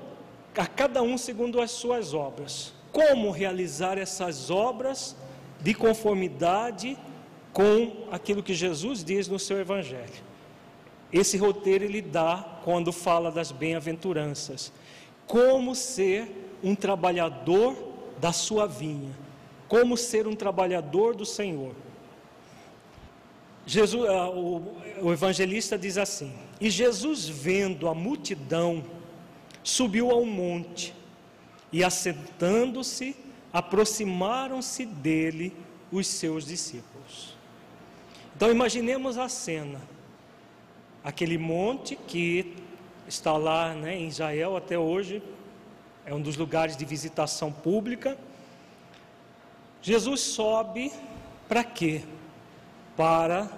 a cada um segundo as suas obras. Como realizar essas obras de conformidade com aquilo que Jesus diz no seu Evangelho? Esse roteiro ele dá quando fala das bem-aventuranças. Como ser um trabalhador da sua vinha, como ser um trabalhador do Senhor. Jesus, ah, o, evangelista diz assim: E Jesus, vendo a multidão, subiu a um monte, e assentando-se, aproximaram-se dele os seus discípulos. Então imaginemos a cena, aquele monte que está lá né, em Israel até hoje, é um dos lugares de visitação pública. Jesus sobe para quê? Para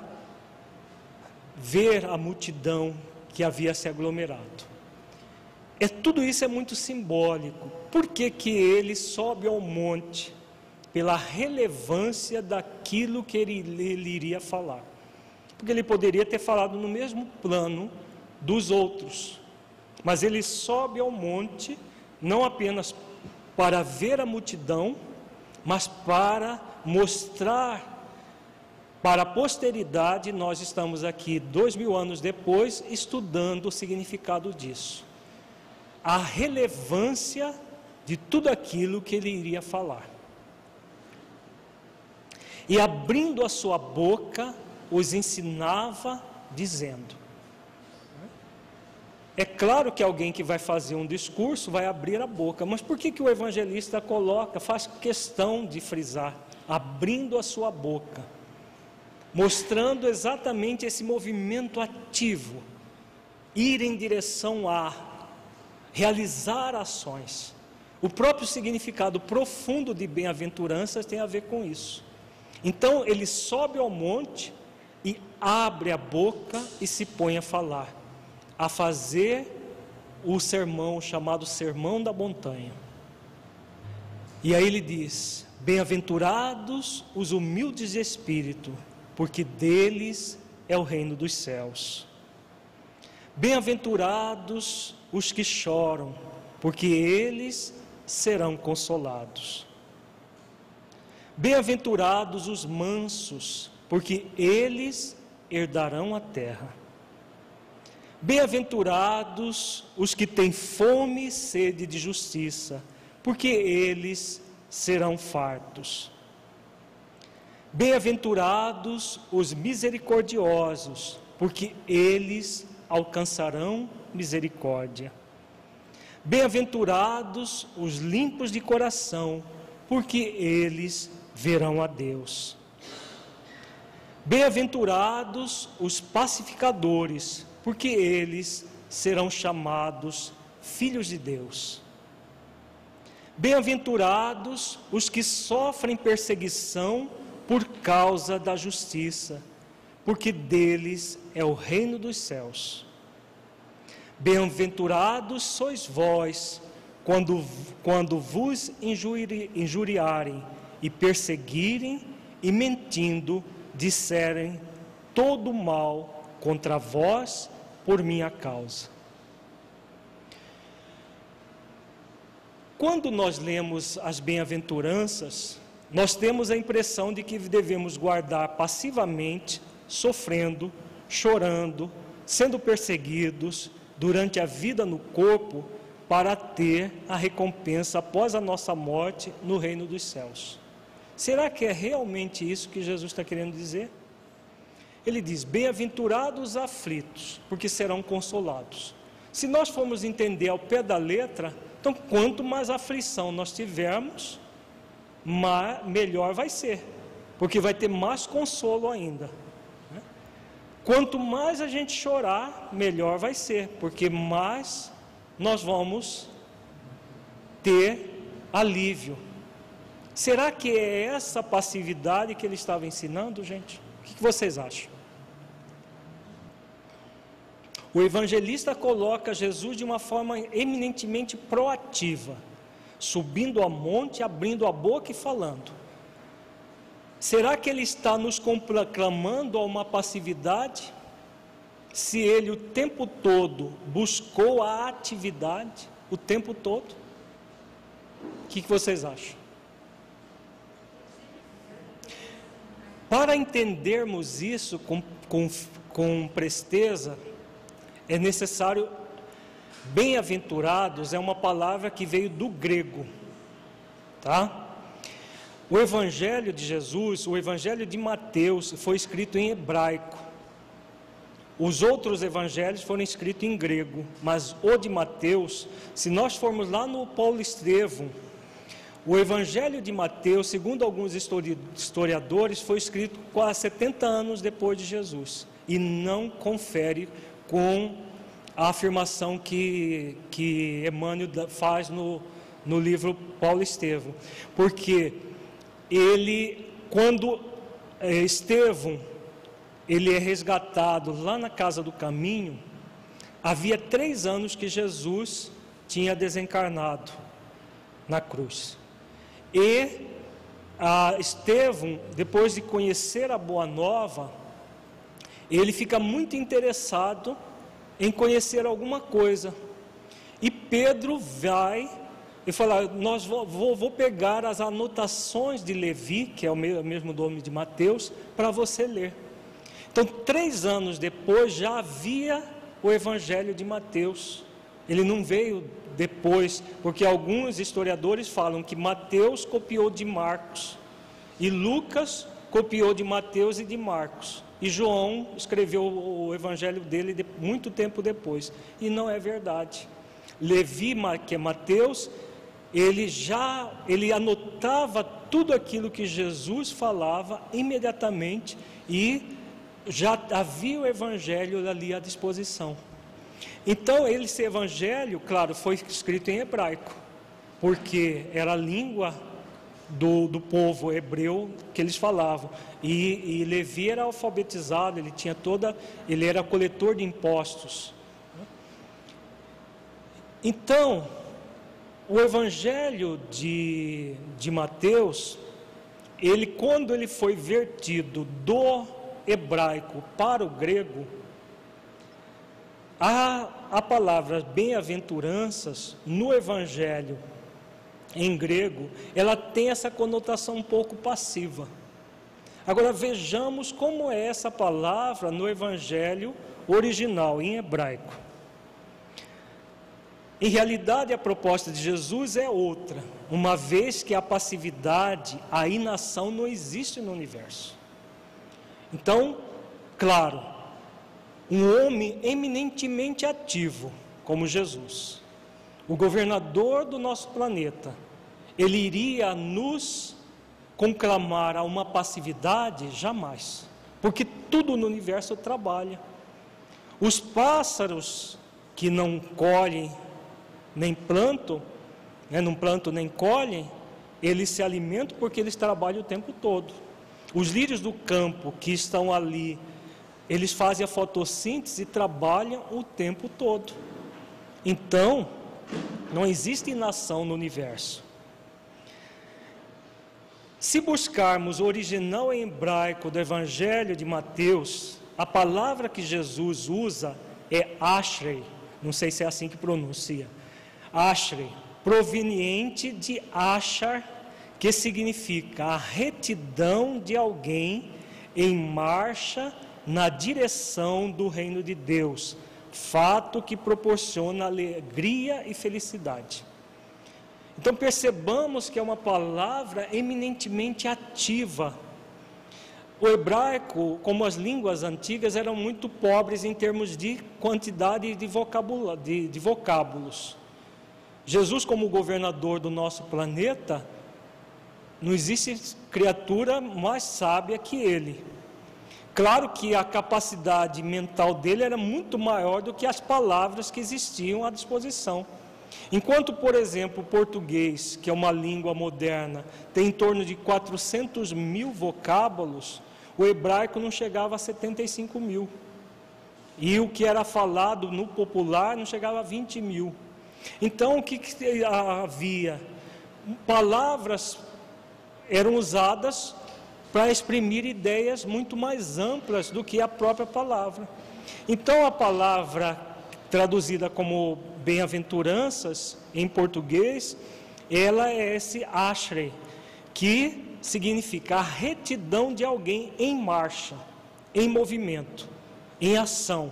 ver a multidão que havia se aglomerado. É, tudo isso é muito simbólico. Por que, que ele sobe ao monte? Pela relevância daquilo que ele, ele iria falar. Porque ele poderia ter falado no mesmo plano dos outros. Mas ele sobe ao monte não apenas para ver a multidão, mas para mostrar para a posteridade, nós estamos aqui dois mil anos depois estudando o significado disso a relevância de tudo aquilo que ele iria falar. E abrindo a sua boca, os ensinava, dizendo. É claro que alguém que vai fazer um discurso vai abrir a boca, mas por que, que o evangelista coloca, faz questão de frisar, abrindo a sua boca, mostrando exatamente esse movimento ativo, ir em direção a, realizar ações. O próprio significado profundo de bem-aventuranças tem a ver com isso. Então ele sobe ao monte e abre a boca e se põe a falar, a fazer o sermão chamado Sermão da Montanha. E aí ele diz: Bem-aventurados os humildes de espírito, porque deles é o reino dos céus. Bem-aventurados os que choram, porque eles serão consolados. Bem-aventurados os mansos, porque eles herdarão a terra. Bem-aventurados os que têm fome e sede de justiça, porque eles serão fartos. Bem-aventurados os misericordiosos, porque eles alcançarão misericórdia. Bem-aventurados os limpos de coração, porque eles verão a Deus. Bem-aventurados os pacificadores, porque eles serão chamados filhos de Deus. Bem-aventurados os que sofrem perseguição por causa da justiça, porque deles é o reino dos céus. Bem-aventurados sois vós, quando, quando vos injuri, injuriarem e perseguirem e mentindo disserem todo mal contra vós por minha causa. Quando nós lemos as bem-aventuranças, nós temos a impressão de que devemos guardar passivamente, sofrendo, chorando, sendo perseguidos, durante a vida no corpo para ter a recompensa após a nossa morte no reino dos céus. Será que é realmente isso que Jesus está querendo dizer? Ele diz: Bem-aventurados aflitos, porque serão consolados. Se nós formos entender ao pé da letra, então quanto mais aflição nós tivermos, melhor vai ser, porque vai ter mais consolo ainda. Quanto mais a gente chorar, melhor vai ser, porque mais nós vamos ter alívio. Será que é essa passividade que ele estava ensinando, gente? O que vocês acham? O evangelista coloca Jesus de uma forma eminentemente proativa, subindo a monte, abrindo a boca e falando. Será que ele está nos proclamando a uma passividade? Se ele o tempo todo buscou a atividade, o tempo todo? O que, vocês acham? Para entendermos isso com, com, com presteza, é necessário. Bem-aventurados é uma palavra que veio do grego, tá? O Evangelho de Jesus, o Evangelho de Mateus, foi escrito em hebraico. Os outros evangelhos foram escritos em grego, mas o de Mateus, se nós formos lá no Paulo Estevão, o Evangelho de Mateus, segundo alguns historiadores, foi escrito quase 70 anos depois de Jesus e não confere com a afirmação que, que Emmanuel faz no, no livro Paulo Estevão, porque ele, quando é, Estevão, ele é resgatado lá na casa do caminho, Havia três anos que Jesus tinha desencarnado na cruz. E a Estevão, depois de conhecer a Boa Nova, ele fica muito interessado em conhecer alguma coisa. E Pedro vai e fala: Nós vou, vou, vou pegar as anotações de Levi, que é o mesmo nome de Mateus, para você ler. Então, três anos depois, já havia o Evangelho de Mateus. Ele não veio depois, porque alguns historiadores falam que Mateus copiou de Marcos e Lucas copiou de Mateus e de Marcos. E João escreveu o evangelho dele de, muito tempo depois. E não é verdade. Levi, que é Mateus, ele já ele anotava tudo aquilo que Jesus falava imediatamente e já havia o evangelho ali à disposição. Então, esse evangelho, claro, foi escrito em hebraico, porque era a língua do, do povo hebreu que eles falavam. E, e Levi era alfabetizado, ele tinha toda, ele era coletor de impostos. Então, o evangelho de, de Mateus, ele quando ele foi vertido do hebraico para o grego, a, a palavra bem-aventuranças no evangelho em grego, ela tem essa conotação um pouco passiva. Agora vejamos como é essa palavra no evangelho original, em hebraico. Em realidade, a proposta de Jesus é outra, uma vez que a passividade, a inação não existe no universo. Então, claro, um homem eminentemente ativo, como Jesus, o governador do nosso planeta, ele iria nos conclamar a uma passividade? Jamais, porque tudo no universo trabalha. Os pássaros que não colhem nem plantam, né, não plantam nem colhem, eles se alimentam porque eles trabalham o tempo todo. Os lírios do campo que estão ali, eles fazem a fotossíntese e trabalham o tempo todo. Então, não existe inação no universo. Se buscarmos o original em hebraico do Evangelho de Mateus, a palavra que Jesus usa é ashrei, não sei se é assim que pronuncia, ashrei, proveniente de achar, que significa a retidão de alguém em marcha na direção do reino de Deus, fato que proporciona alegria e felicidade. Então percebamos que é uma palavra eminentemente ativa. O hebraico, como as línguas antigas, eram muito pobres em termos de quantidade de, de, de vocábulos. Jesus, como governador do nosso planeta, não existe criatura mais sábia que ele. Claro que a capacidade mental dele era muito maior do que as palavras que existiam à disposição. Enquanto, por exemplo, o português, que é uma língua moderna, tem em torno de 400 mil vocábulos, o hebraico não chegava a 75 mil. E o que era falado no popular não chegava a 20 mil. Então, o que, que havia? Palavras eram usadas para exprimir ideias muito mais amplas do que a própria palavra. Então, a palavra traduzida como bem-aventuranças em português, ela é esse ashre, que significa a retidão de alguém em marcha, em movimento, em ação.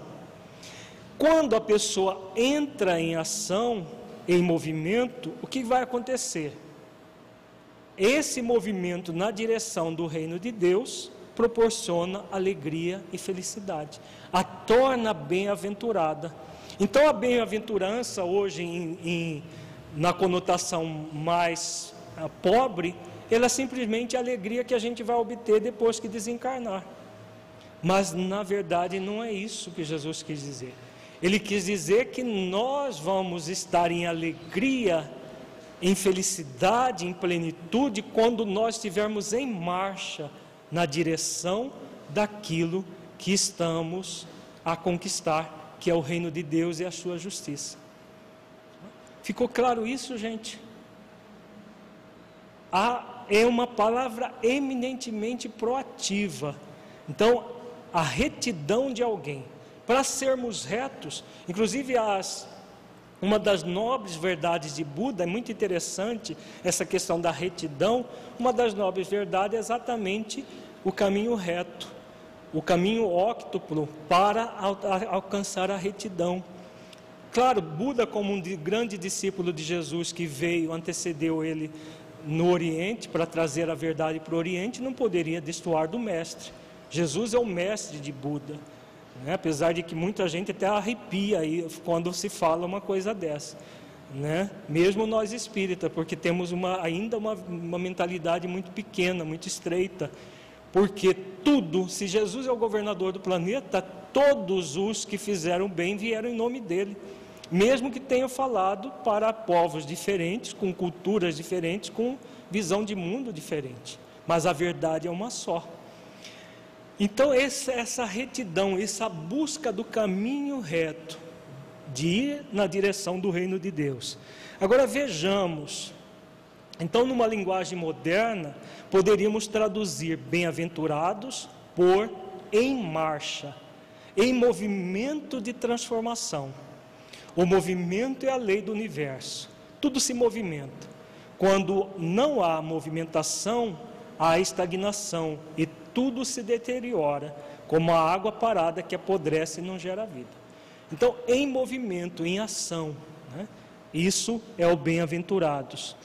Quando a pessoa entra em ação, em movimento, o que vai acontecer? Esse movimento na direção do reino de Deus proporciona alegria e felicidade, a torna bem-aventurada. Então, a bem-aventurança, hoje, em, em, na conotação mais uh, pobre, ela é simplesmente a alegria que a gente vai obter depois que desencarnar. Mas, na verdade, não é isso que Jesus quis dizer. Ele quis dizer que nós vamos estar em alegria em felicidade, em plenitude, quando nós estivermos em marcha na direção daquilo que estamos a conquistar, que é o reino de Deus e a sua justiça. Ficou claro isso, gente? A, é uma palavra eminentemente proativa. Então, a retidão de alguém. Para sermos retos, inclusive as, uma das nobres verdades de Buda, é muito interessante essa questão da retidão. Uma das nobres verdades é exatamente o caminho reto, o caminho óctuplo para alcançar a retidão. Claro, Buda, como um grande discípulo de Jesus que veio, antecedeu ele no Oriente para trazer a verdade para o Oriente, não poderia destoar do Mestre. Jesus é o mestre de Buda. Né? Apesar de que muita gente até arrepia aí quando se fala uma coisa dessa. Né? Mesmo nós espíritas, porque temos uma, ainda uma, uma mentalidade muito pequena, muito estreita porque tudo, se Jesus é o governador do planeta, todos os que fizeram bem vieram em nome dele. Mesmo que tenham falado para povos diferentes, com culturas diferentes, com visão de mundo diferente. Mas a verdade é uma só. Então, essa, retidão, essa busca do caminho reto, de ir na direção do reino de Deus. Agora vejamos então, numa linguagem moderna, poderíamos traduzir bem-aventurados por em marcha, em movimento de transformação. O movimento é a lei do universo, tudo se movimenta. Quando não há movimentação, há estagnação e tudo se deteriora, como a água parada que apodrece e não gera vida. Então, em movimento, em ação, né? isso é o bem-aventurados.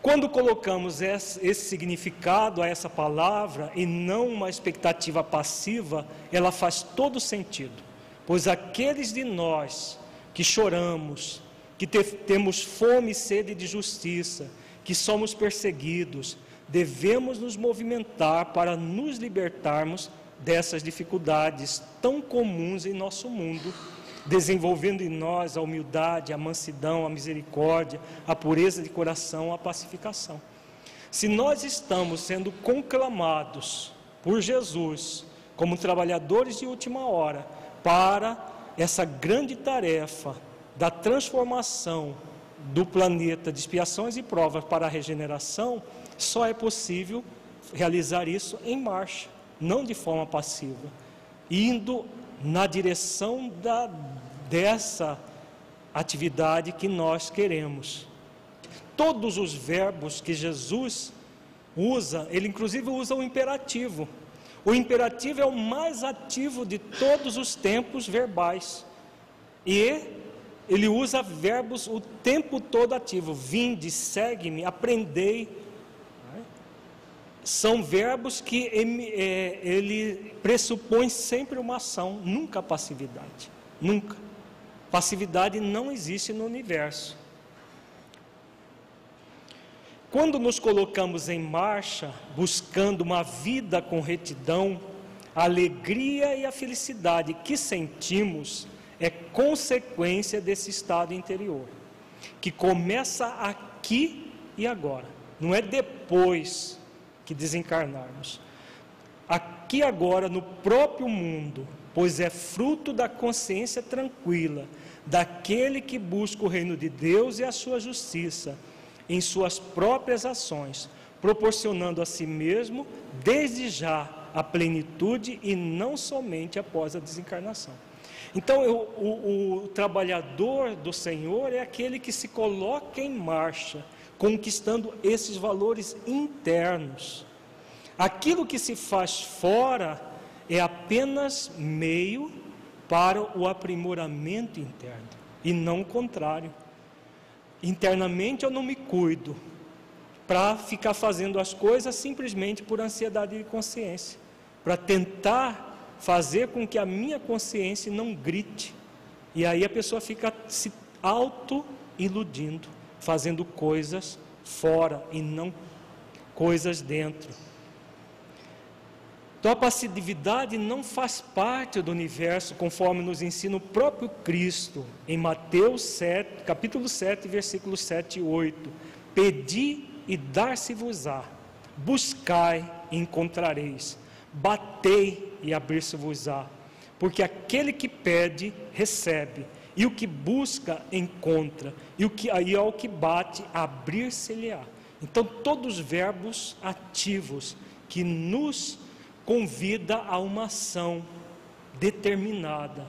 Quando colocamos esse significado a essa palavra e não uma expectativa passiva, ela faz todo sentido. Pois aqueles de nós que choramos, que te, temos fome e sede de justiça, que somos perseguidos, devemos nos movimentar para nos libertarmos dessas dificuldades tão comuns em nosso mundo desenvolvendo em nós a humildade, a mansidão, a misericórdia, a pureza de coração, a pacificação. Se nós estamos sendo conclamados por Jesus como trabalhadores de última hora para essa grande tarefa da transformação do planeta de expiações e provas para a regeneração, só é possível realizar isso em marcha, não de forma passiva, indo na direção da, dessa atividade que nós queremos. Todos os verbos que Jesus usa, ele inclusive usa o imperativo. O imperativo é o mais ativo de todos os tempos verbais. E ele usa verbos o tempo todo ativo. Vinde, segue-me, aprendei, são verbos que é, ele pressupõe sempre uma ação, nunca passividade. Nunca. Passividade não existe no universo. Quando nos colocamos em marcha, buscando uma vida com retidão, a alegria e a felicidade que sentimos é consequência desse estado interior, que começa aqui e agora, não é depois que desencarnarmos. Aqui agora, no próprio mundo, pois é fruto da consciência tranquila daquele que busca o reino de Deus e a sua justiça em suas próprias ações, proporcionando a si mesmo, desde já, a plenitude e não somente após a desencarnação. Então, eu, o, o trabalhador do Senhor é aquele que se coloca em marcha conquistando esses valores internos. Aquilo que se faz fora é apenas meio para o aprimoramento interno e não o contrário. Internamente eu não me cuido para ficar fazendo as coisas simplesmente por ansiedade de consciência, para tentar fazer com que a minha consciência não grite. E aí a pessoa fica se auto iludindo fazendo coisas fora e não coisas dentro. Então a passividade não faz parte do universo, conforme nos ensina o próprio Cristo, em Mateus 7, capítulo 7, versículos 7 e 8. Pedi e dar-se-vos-á, buscai e encontrareis, batei e abrir-se-vos-á porque aquele que pede, recebe, e o que busca, encontra, e o que aí ao que bate, abrir-se-lhe-á. Então, todos os verbos ativos que nos convida a uma ação determinada.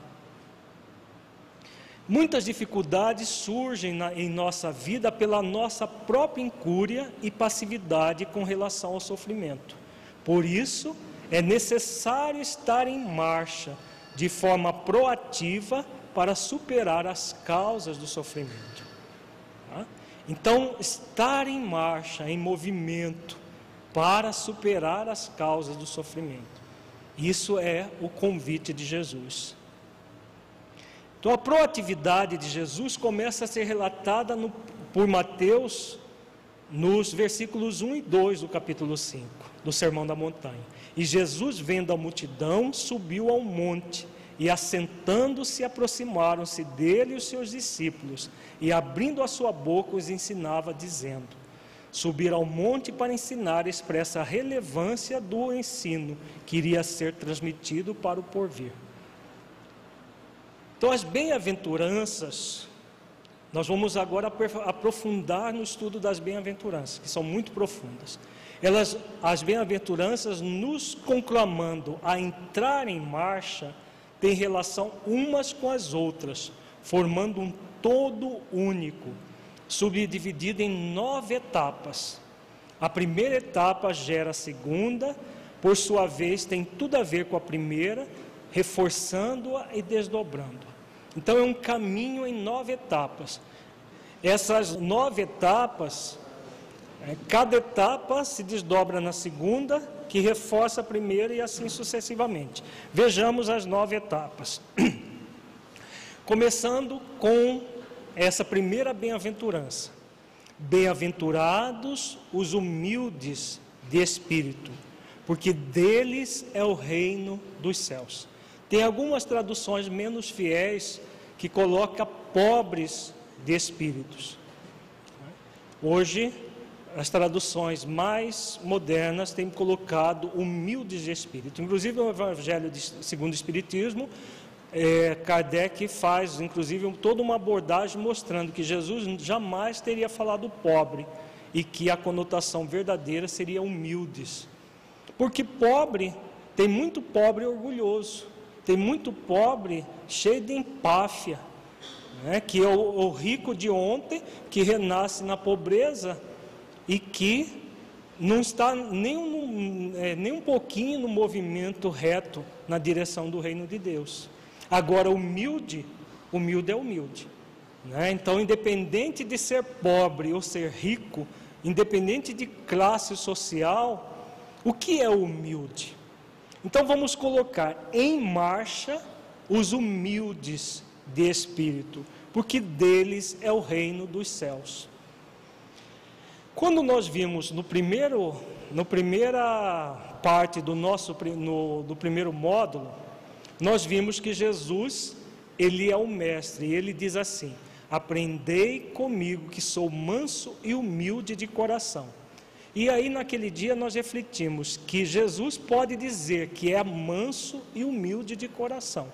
Muitas dificuldades surgem na, em nossa vida pela nossa própria incúria e passividade com relação ao sofrimento. Por isso, é necessário estar em marcha de forma proativa para superar as causas do sofrimento. Tá? Então, estar em marcha, em movimento, para superar as causas do sofrimento. Isso é o convite de Jesus. Então, a proatividade de Jesus começa a ser relatada no, por Mateus nos versículos 1 e 2 do capítulo 5 do Sermão da Montanha. E Jesus, vendo a multidão, subiu ao monte e assentando-se, aproximaram-se dele os seus discípulos, e abrindo a sua boca os ensinava, dizendo: Subir ao monte para ensinar expressa a relevância do ensino que iria ser transmitido para o porvir. Então, as bem-aventuranças, nós vamos agora aprofundar no estudo das bem-aventuranças, que são muito profundas. Elas, as bem-aventuranças, nos conclamando a entrar em marcha têm relação umas com as outras, formando um todo único, subdividido em nove etapas. A primeira etapa gera a segunda, por sua vez, tem tudo a ver com a primeira, reforçando-a e desdobrando. Então, é um caminho em nove etapas. Essas nove etapas, cada etapa se desdobra na segunda, que reforça a primeira e assim sucessivamente. Vejamos as nove etapas. Começando com essa primeira bem-aventurança. Bem-aventurados os humildes de espírito, porque deles é o reino dos céus. Tem algumas traduções menos fiéis que coloca pobres de espíritos. Hoje as traduções mais modernas têm colocado humildes de espírito. Inclusive, o Evangelho de, segundo o Espiritismo, é, Kardec faz, inclusive, toda uma abordagem mostrando que Jesus jamais teria falado pobre e que a conotação verdadeira seria humildes. Porque pobre, tem muito pobre orgulhoso, tem muito pobre cheio de empáfia, né, que é o, o rico de ontem, que renasce na pobreza e que não está nem um, é, nem um pouquinho no movimento reto na direção do reino de Deus. Agora, humilde, humilde é humilde. Né? Então, independente de ser pobre ou ser rico, independente de classe social, o que é humilde? Então, vamos colocar em marcha os humildes de espírito, porque deles é o reino dos céus. Quando nós vimos no primeiro, no primeira parte do nosso no, do primeiro módulo, nós vimos que Jesus, ele é o mestre, e ele diz assim: "Aprendei comigo que sou manso e humilde de coração". E aí naquele dia nós refletimos que Jesus pode dizer que é manso e humilde de coração.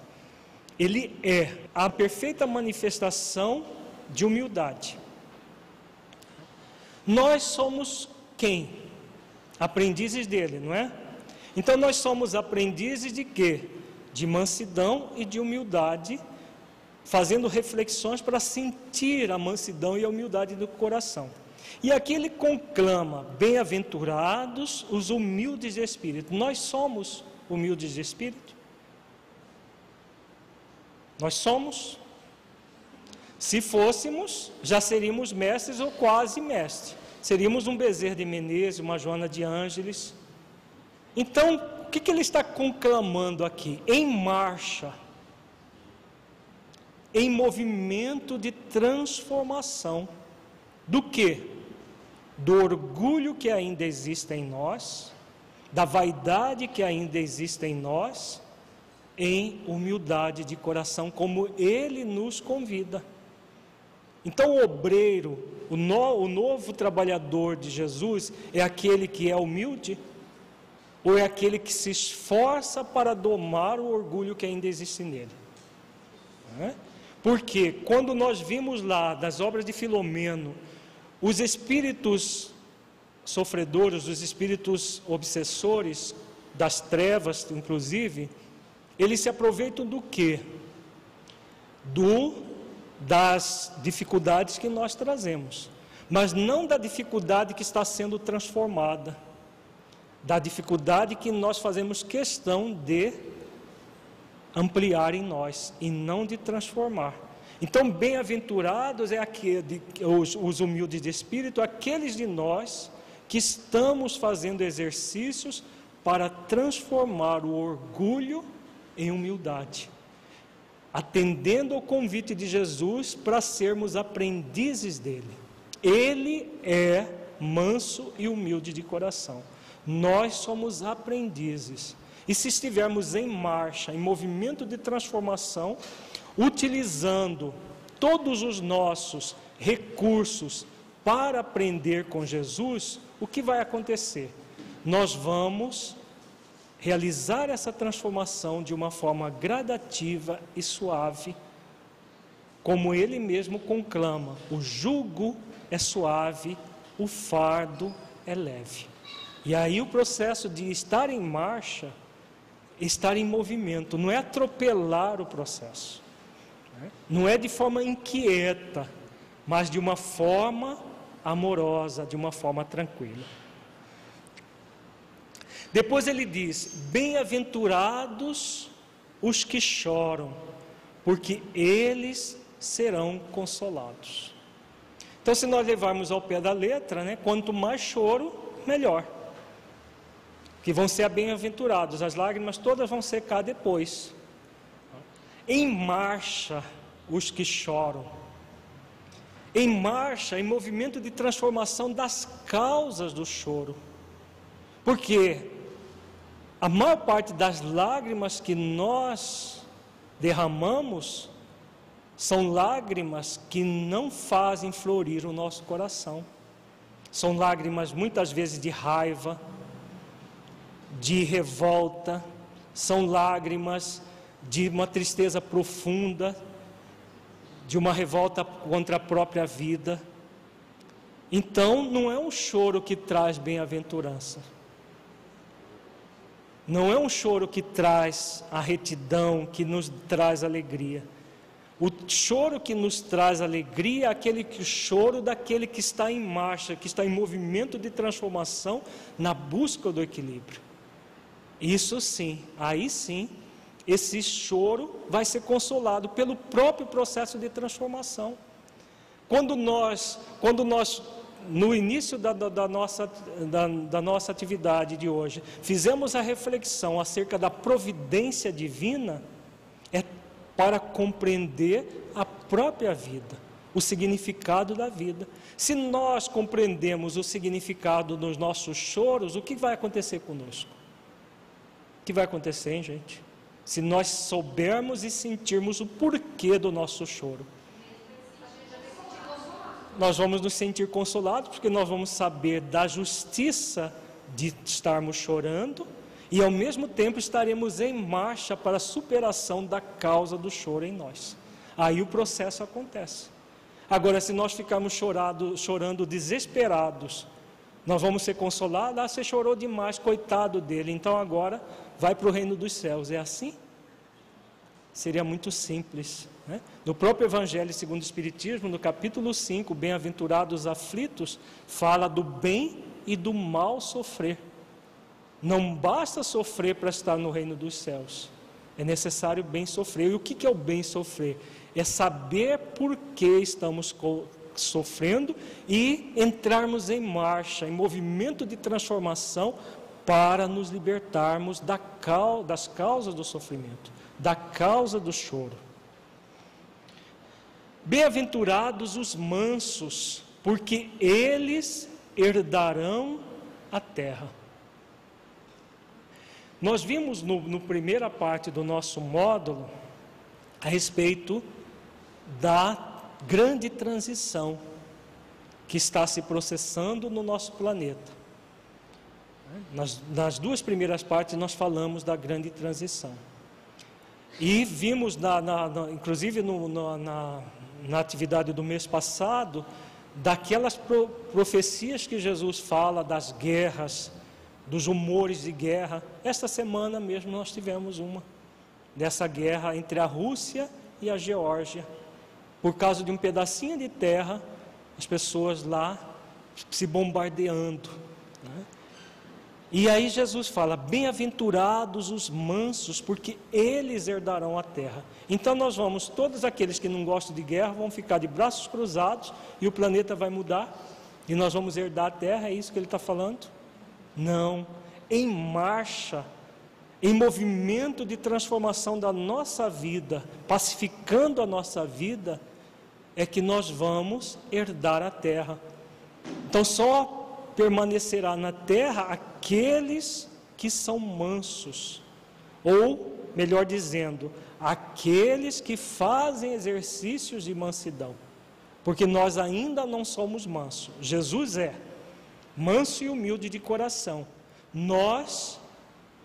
Ele é a perfeita manifestação de humildade. Nós somos quem? Aprendizes dele, não é? Então nós somos aprendizes de quê? De mansidão e de humildade, fazendo reflexões para sentir a mansidão e a humildade do coração. E aqui ele conclama: bem-aventurados os humildes de espírito. Nós somos humildes de espírito? Nós somos? Se fôssemos, já seríamos mestres ou quase mestres. Seríamos um Bezerra de Menezes, uma Joana de Ângeles. Então, o que, que ele está conclamando aqui? Em marcha, em movimento de transformação. Do que? Do orgulho que ainda existe em nós, da vaidade que ainda existe em nós, em humildade de coração, como ele nos convida. Então, o obreiro, o, no, o novo trabalhador de Jesus, é aquele que é humilde. ou é aquele que se esforça para domar o orgulho que ainda existe nele? É? Porque quando nós vimos lá das obras de Filomeno, os espíritos sofredores, os espíritos obsessores das trevas, inclusive, eles se aproveitam do que? Do das dificuldades que nós trazemos, mas não da dificuldade que está sendo transformada, da dificuldade que nós fazemos questão de ampliar em nós e não de transformar. Então, bem-aventurados é aquele, os, os humildes de espírito, aqueles de nós que estamos fazendo exercícios para transformar o orgulho em humildade, atendendo ao convite de Jesus para sermos aprendizes dele. Ele é manso e humilde de coração. Nós somos aprendizes. E se estivermos em marcha, em movimento de transformação, utilizando todos os nossos recursos para aprender com Jesus, o que vai acontecer? Nós vamos realizar essa transformação de uma forma gradativa e suave, como ele mesmo conclama: o jugo é suave, o fardo é leve. E aí o processo de estar em marcha, estar em movimento, não é atropelar o processo, não é de forma inquieta, mas de uma forma amorosa, de uma forma tranquila. Depois ele diz: Bem-aventurados os que choram, porque eles serão consolados. Então, se nós levarmos ao pé da letra, né, quanto mais choro, melhor. Que vão ser bem-aventurados, as lágrimas todas vão secar depois. Em marcha os que choram. Em marcha, em movimento de transformação das causas do choro. Porque a maior parte das lágrimas que nós derramamos são lágrimas que não fazem florir o nosso coração. São lágrimas muitas vezes de raiva, de revolta, são lágrimas de uma tristeza profunda, de uma revolta contra a própria vida. Então, não é um choro que traz bem-aventurança não é um choro que traz a retidão, que nos traz alegria. O choro que nos traz alegria é aquele que, o choro daquele que está em marcha, que está em movimento de transformação na busca do equilíbrio. Isso sim, aí sim, esse choro vai ser consolado pelo próprio processo de transformação. Quando nós, quando nós no início da, da, da nossa, da, da nossa atividade de hoje, fizemos a reflexão acerca da providência divina, é para compreender a própria vida, o significado da vida. Se nós compreendemos o significado dos nossos choros, o que vai acontecer conosco? O que vai acontecer, hein, gente? Se nós soubermos e sentirmos o porquê do nosso choro nós vamos nos sentir consolados, porque nós vamos saber da justiça de estarmos chorando e ao mesmo tempo estaremos em marcha para a superação da causa do choro em nós. Aí o processo acontece. Agora, se nós ficarmos chorado, chorando desesperados, nós vamos ser consolados. Ah, você chorou demais, coitado dele, então agora vai para o reino dos céus. É assim? Seria muito simples. Né? No próprio Evangelho segundo o Espiritismo, no capítulo 5, Bem-aventurados aflitos, fala do bem e do mal sofrer. Não basta sofrer para estar no reino dos céus, é necessário bem sofrer. E o que é o bem sofrer? É saber por que estamos sofrendo e entrarmos em marcha, em movimento de transformação para nos libertarmos das causas do sofrimento, da causa do choro. Bem-aventurados os mansos, porque eles herdarão a terra. Nós vimos no, no primeira parte do nosso módulo a respeito da grande transição que está se processando no nosso planeta. Nas, nas duas primeiras partes nós falamos da grande transição. E vimos, na, na, na inclusive no, na, na atividade do mês passado, daquelas pro, profecias que Jesus fala das guerras, dos rumores de guerra. Esta semana mesmo nós tivemos uma dessa guerra entre a Rússia e a Geórgia. Por causa de um pedacinho de terra, as pessoas lá se bombardeando. Né? E aí Jesus fala: Bem-aventurados os mansos, porque eles herdarão a terra. Então nós vamos, todos aqueles que não gostam de guerra, vão ficar de braços cruzados e o planeta vai mudar e nós vamos herdar a terra, é isso que ele está falando? Não, em marcha, em movimento de transformação da nossa vida, pacificando a nossa vida, é que nós vamos herdar a terra. Então só permanecerá na terra aqueles que são mansos, ou, melhor dizendo, aqueles que fazem exercícios de mansidão, porque nós ainda não somos mansos. Jesus é manso e humilde de coração. Nós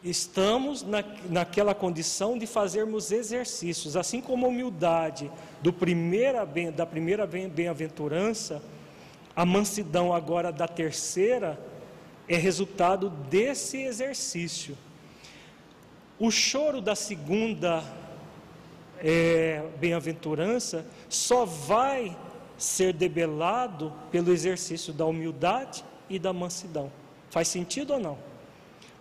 estamos na, naquela condição de fazermos exercícios, assim como a humildade do primeira, da primeira bem-aventurança a mansidão agora da terceira é resultado desse exercício. O choro da segunda é, bem-aventurança só vai ser debelado pelo exercício da humildade e da mansidão. Faz sentido ou não?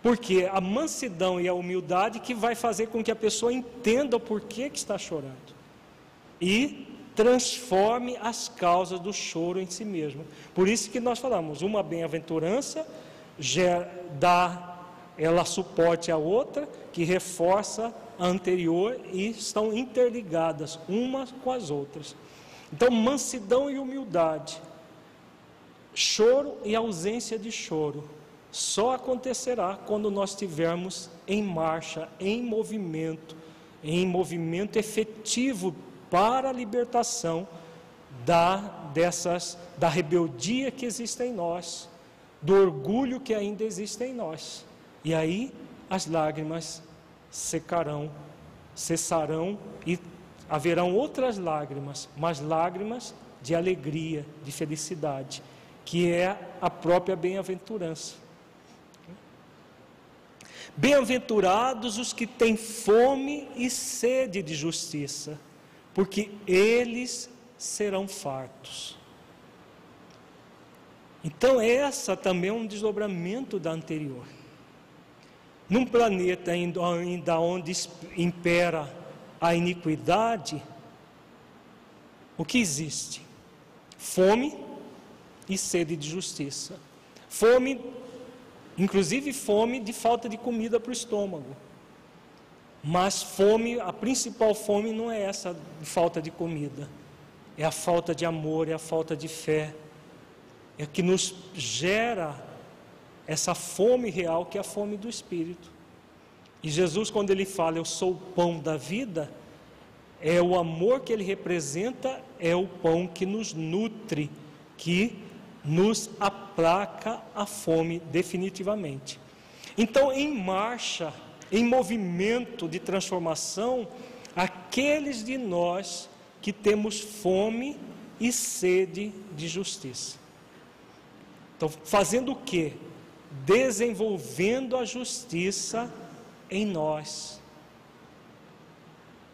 Porque a mansidão e a humildade que vai fazer com que a pessoa entenda o porquê que está chorando. E transforme as causas do choro em si mesmo. Por isso que nós falamos, uma bem-aventurança dá ela suporte à outra, que reforça anterior e estão interligadas umas com as outras. Então, mansidão e humildade, choro e ausência de choro, só acontecerá quando nós estivermos em marcha, em movimento, em movimento efetivo para a libertação da, dessas, da rebeldia que existe em nós, do orgulho que ainda existe em nós. E aí as lágrimas secarão, cessarão e haverão outras lágrimas, mas lágrimas de alegria, de felicidade, que é a própria bem-aventurança. Bem-aventurados os que têm fome e sede de justiça porque eles serão fartos. Então, essa também é um desdobramento da anterior. Num planeta ainda onde impera a iniquidade, o que existe? Fome e sede de justiça. Fome, inclusive fome de falta de comida para o estômago. Mas fome, a principal fome não é essa de falta de comida, é a falta de amor, é a falta de fé, é que nos gera essa fome real que é a fome do Espírito. E Jesus, quando ele fala, Eu sou o pão da vida, é o amor que ele representa, é o pão que nos nutre, que nos aplaca a fome definitivamente. Então, em marcha, em movimento de transformação aqueles de nós que temos fome e sede de justiça. Então, fazendo o que? Desenvolvendo a justiça em nós.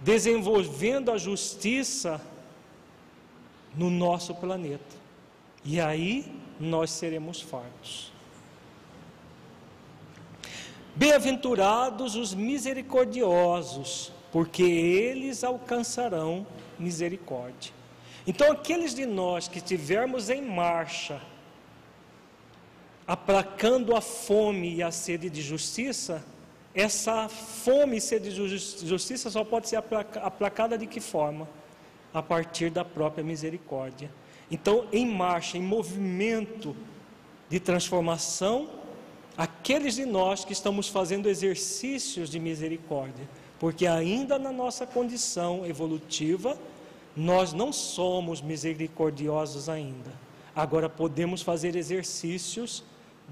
Desenvolvendo a justiça no nosso planeta. E aí nós seremos fartos. Bem-aventurados os misericordiosos, porque eles alcançarão misericórdia. Então, aqueles de nós que estivermos em marcha, aplacando a fome e a sede de justiça, essa fome e sede de justiça só pode ser aplacada de que forma? A partir da própria misericórdia. Então, em marcha, em movimento de transformação, aqueles de nós que estamos fazendo exercícios de misericórdia, porque ainda na nossa condição evolutiva, nós não somos misericordiosos ainda. Agora podemos fazer exercícios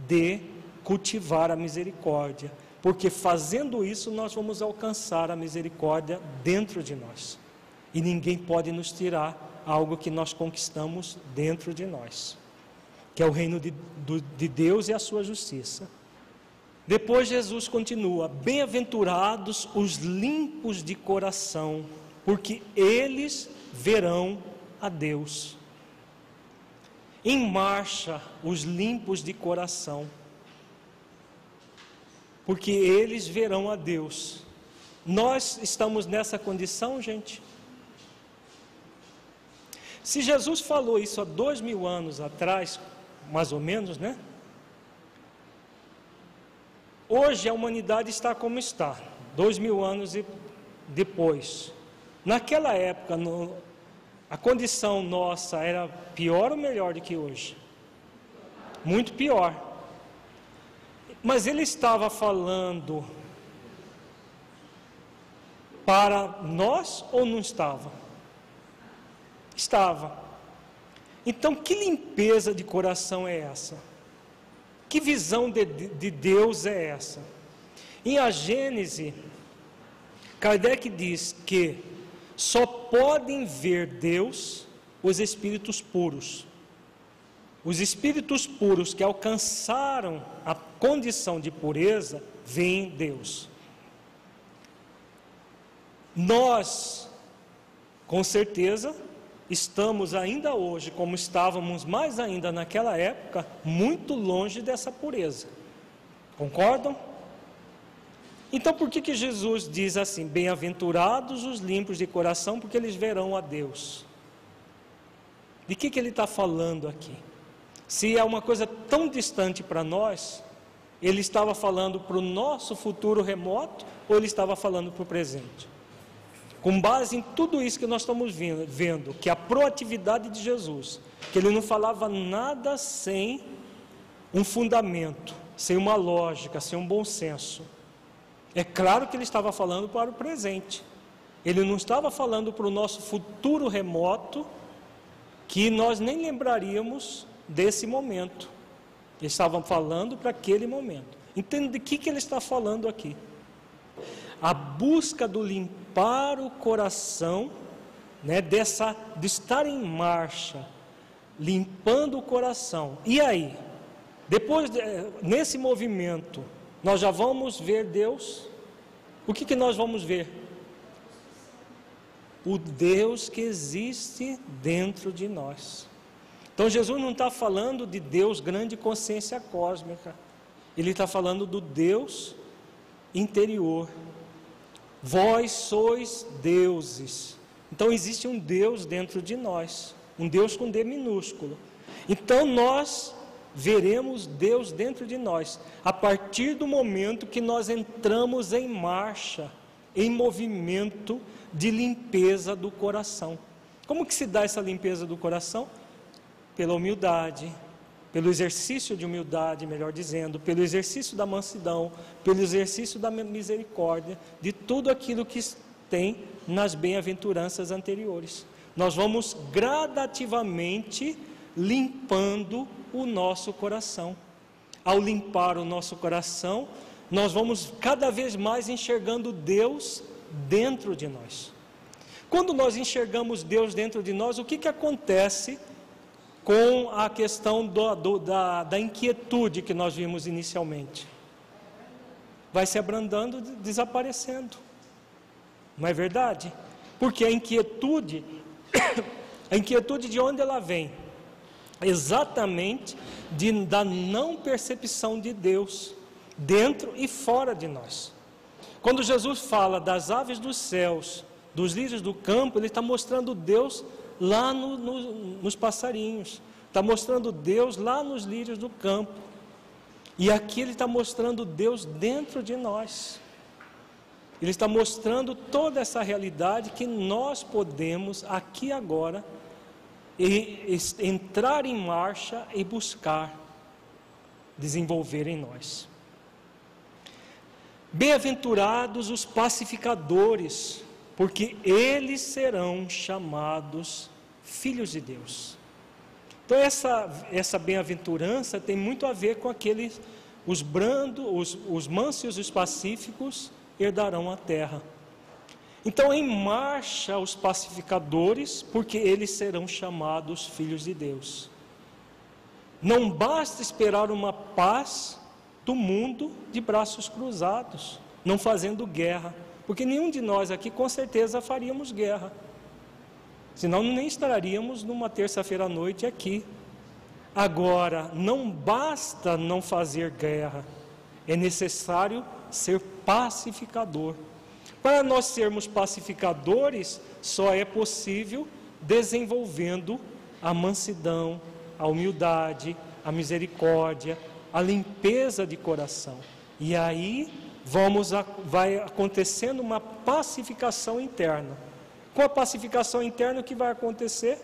de cultivar a misericórdia, porque fazendo isso nós vamos alcançar a misericórdia dentro de nós. E ninguém pode nos tirar algo que nós conquistamos dentro de nós, que é o reino de, de Deus e a sua justiça. Depois Jesus continua: Bem-aventurados os limpos de coração, porque eles verão a Deus. Em marcha os limpos de coração, porque eles verão a Deus. Nós estamos nessa condição, gente? Se Jesus falou isso há dois mil anos atrás, mais ou menos, né? Hoje a humanidade está como está, dois mil anos depois. Naquela época, no, a condição nossa era pior ou melhor do que hoje? Muito pior. Mas ele estava falando para nós ou não estava? Estava. Então, que limpeza de coração é essa? Que visão de, de Deus é essa? Em a Gênese, Kardec diz que só podem ver Deus os espíritos puros. Os espíritos puros que alcançaram a condição de pureza veem Deus. Nós, com certeza, estamos ainda hoje, como estávamos mais ainda naquela época, muito longe dessa pureza. Concordam? Então por que, que Jesus diz assim: Bem-aventurados os limpos de coração, porque eles verão a Deus? De que, que ele está falando aqui? Se é uma coisa tão distante para nós, ele estava falando para o nosso futuro remoto ou ele estava falando para o presente? Com base em tudo isso que nós estamos vendo, que a proatividade de Jesus, que ele não falava nada sem um fundamento, sem uma lógica, sem um bom senso. É claro que ele estava falando para o presente. Ele não estava falando para o nosso futuro remoto, que nós nem lembraríamos desse momento. Ele estava falando para aquele momento. Entende de que, que ele está falando aqui? A busca do limpar o coração, né, dessa, de estar em marcha, limpando o coração. E aí? Depois, nesse movimento, nós já vamos ver Deus. O que, que nós vamos ver? O Deus que existe dentro de nós. Então Jesus não está falando de Deus grande consciência cósmica. Ele está falando do Deus interior. Vós sois deuses. Então existe um Deus dentro de nós, um Deus com D minúsculo. Então nós veremos Deus dentro de nós, a partir do momento que nós entramos em marcha, em movimento de limpeza do coração. Como que se dá essa limpeza do coração? Pela humildade, pelo exercício de humildade, melhor dizendo, pelo exercício da mansidão, pelo exercício da misericórdia, de tudo aquilo que tem nas bem-aventuranças anteriores. Nós vamos gradativamente limpando o nosso coração. Ao limpar o nosso coração, nós vamos cada vez mais enxergando Deus dentro de nós. Quando nós enxergamos Deus dentro de nós, o que, que acontece com a questão do, do, da, da inquietude que nós vimos inicialmente? Vai se abrandando, desaparecendo. Não é verdade? Porque a inquietude, a inquietude de onde ela vem? Exatamente de, da não percepção de Deus dentro e fora de nós. Quando Jesus fala das aves dos céus, dos lírios do campo, ele está mostrando Deus lá no, no, nos passarinhos, está mostrando Deus lá nos lírios do campo. E aqui ele está mostrando Deus dentro de nós. Ele está mostrando toda essa realidade que nós podemos aqui agora e entrar em marcha e buscar desenvolver em nós. Bem-aventurados os pacificadores, porque eles serão chamados filhos de Deus. Então essa essa bem-aventurança tem muito a ver com aqueles os brandos, os, os mansos e os pacíficos herdarão a terra. Então, em marcha os pacificadores, porque eles serão chamados filhos de Deus. Não basta esperar uma paz do mundo de braços cruzados, não fazendo guerra, porque nenhum de nós aqui com certeza faríamos guerra. Senão nem estaríamos numa terça-feira à noite aqui. Agora, não basta não fazer guerra, é necessário ser pacificador. Para nós sermos pacificadores, só é possível desenvolvendo a mansidão, a humildade, a misericórdia, a limpeza de coração. E aí vamos a, vai acontecendo uma pacificação interna. Com a pacificação interna, o que vai acontecer?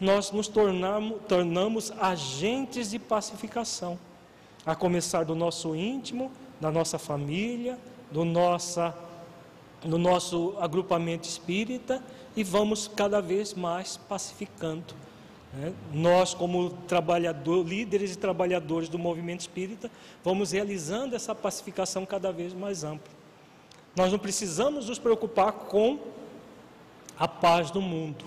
Nós nos tornamos, tornamos agentes de pacificação, a começar do nosso íntimo, da nossa família, do, nossa, do nosso agrupamento espírita e vamos cada vez mais pacificando. Né? Nós, como trabalhador, líderes e trabalhadores do movimento espírita, vamos realizando essa pacificação cada vez mais ampla. Nós não precisamos nos preocupar com a paz do mundo.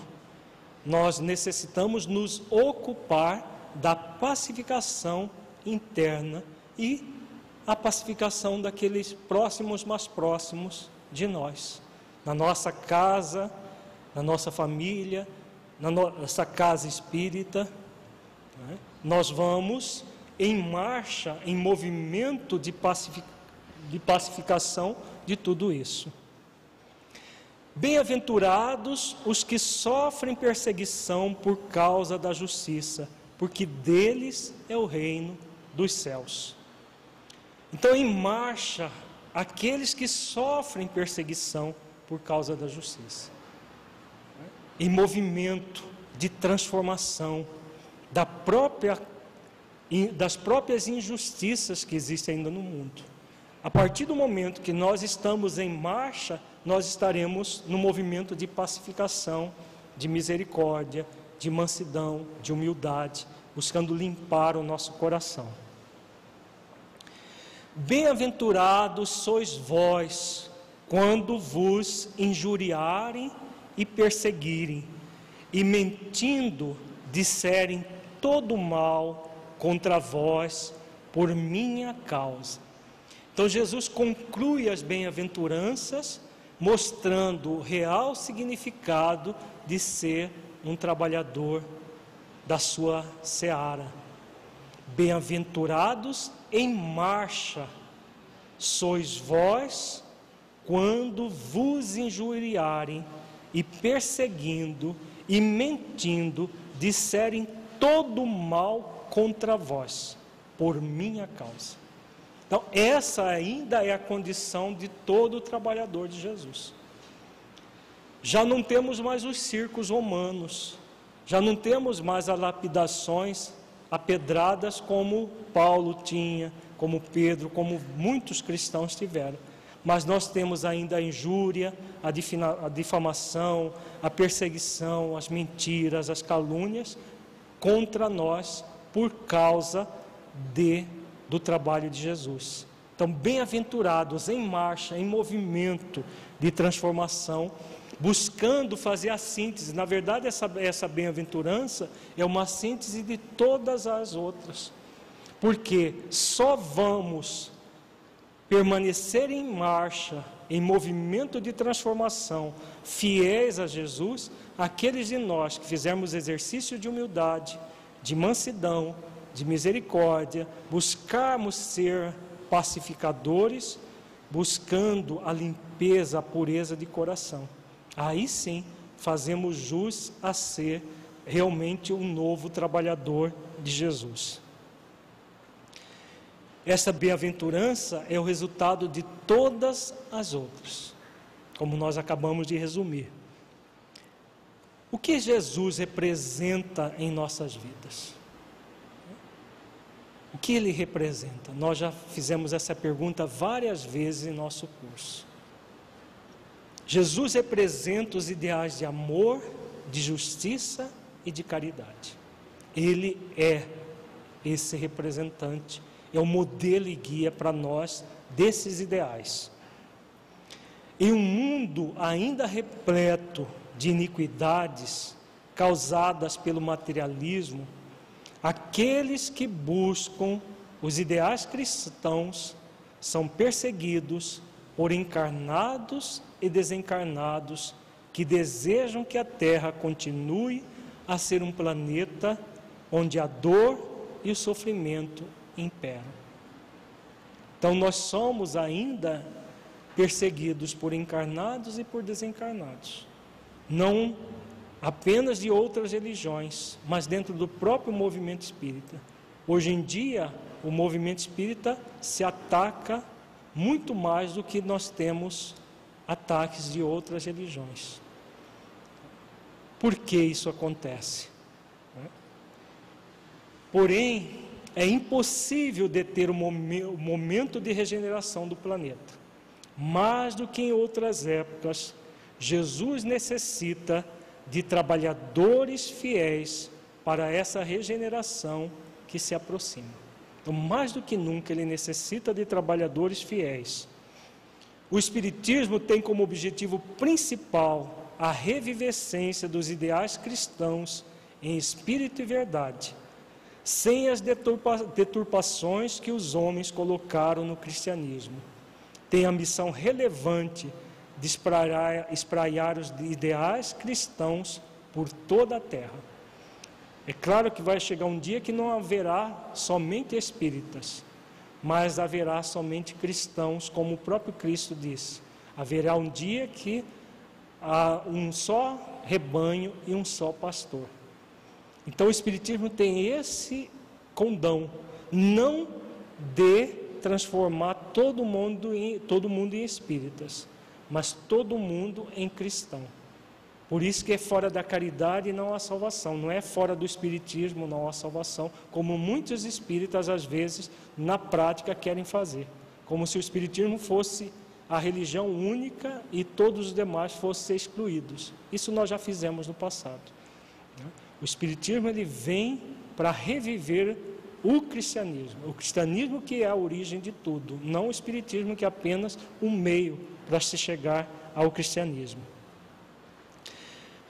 Nós necessitamos nos ocupar da pacificação interna e a pacificação daqueles próximos mais próximos de nós, na nossa casa, na nossa família, na nossa casa espírita, né? nós vamos em marcha, em movimento de, pacific... de pacificação de tudo isso. Bem-aventurados os que sofrem perseguição por causa da justiça, porque deles é o reino dos céus. Então, em marcha, aqueles que sofrem perseguição por causa da justiça em movimento de transformação da própria, das próprias injustiças que existem ainda no mundo. A partir do momento que nós estamos em marcha, nós estaremos no movimento de pacificação, de misericórdia, de mansidão, de humildade, buscando limpar o nosso coração. Bem-aventurados sois vós, quando vos injuriarem e perseguirem, e mentindo disserem todo mal contra vós por minha causa. Então Jesus conclui as bem-aventuranças, mostrando o real significado de ser um trabalhador da sua seara. Bem-aventurados em marcha sois vós quando vos injuriarem e perseguindo e mentindo, disserem todo mal contra vós, por minha causa. Então, essa ainda é a condição de todo trabalhador de Jesus. Já não temos mais os circos romanos, já não temos mais as lapidações, apedradas como Paulo tinha, como Pedro, como muitos cristãos tiveram mas nós temos ainda a injúria, a difamação, a perseguição, as mentiras, as calúnias contra nós por causa de do trabalho de Jesus. Então, bem-aventurados em marcha, em movimento de transformação, buscando fazer a síntese. Na verdade, essa, essa bem-aventurança é uma síntese de todas as outras, porque só vamos permanecer em marcha, em movimento de transformação, fiéis a Jesus, aqueles de nós que fizermos exercício de humildade, de mansidão, de misericórdia, buscarmos ser pacificadores, buscando a limpeza, a pureza de coração. Aí sim, fazemos jus a ser realmente um novo trabalhador de Jesus. Essa bem-aventurança é o resultado de todas as outras, como nós acabamos de resumir. O que Jesus representa em nossas vidas? O que ele representa? Nós já fizemos essa pergunta várias vezes em nosso curso. Jesus representa os ideais de amor, de justiça e de caridade. Ele é esse representante é o modelo e guia para nós desses ideais. Em um mundo ainda repleto de iniquidades causadas pelo materialismo, aqueles que buscam os ideais cristãos são perseguidos por encarnados e desencarnados que desejam que a Terra continue a ser um planeta onde a dor e o sofrimento imperam. Então nós somos ainda perseguidos por encarnados e por desencarnados. Não apenas de outras religiões, mas dentro do próprio movimento espírita. Hoje em dia, o movimento espírita se ataca muito mais do que nós temos ataques de outras religiões. Por que isso acontece? Porém, é impossível deter o momento de regeneração do planeta. Mais do que em outras épocas, Jesus necessita de trabalhadores fiéis para essa regeneração que se aproxima. Então, mais do que nunca, ele necessita de trabalhadores fiéis. O Espiritismo tem como objetivo principal a revivescência dos ideais cristãos em espírito e verdade sem as deturpações que os homens colocaram no cristianismo. Tem a missão relevante de espraiar, espraiar os ideais cristãos por toda a terra. É claro que vai chegar um dia que não haverá somente espíritas, mas haverá somente cristãos, como o próprio Cristo disse. Haverá um dia que há um só rebanho e um só pastor. Então o Espiritismo tem esse condão, não de transformar todo mundo em, todo mundo em espíritas, mas todo mundo em cristão. Por isso que é fora da caridade não há salvação, não é fora do espiritismo não há salvação, como muitos espíritas às vezes na prática querem fazer, como se o espiritismo fosse a religião única e todos os demais fossem excluídos. Isso nós já fizemos no passado. O Espiritismo ele vem para reviver o cristianismo. O cristianismo que é a origem de tudo, não o Espiritismo que é apenas um meio para se chegar ao cristianismo.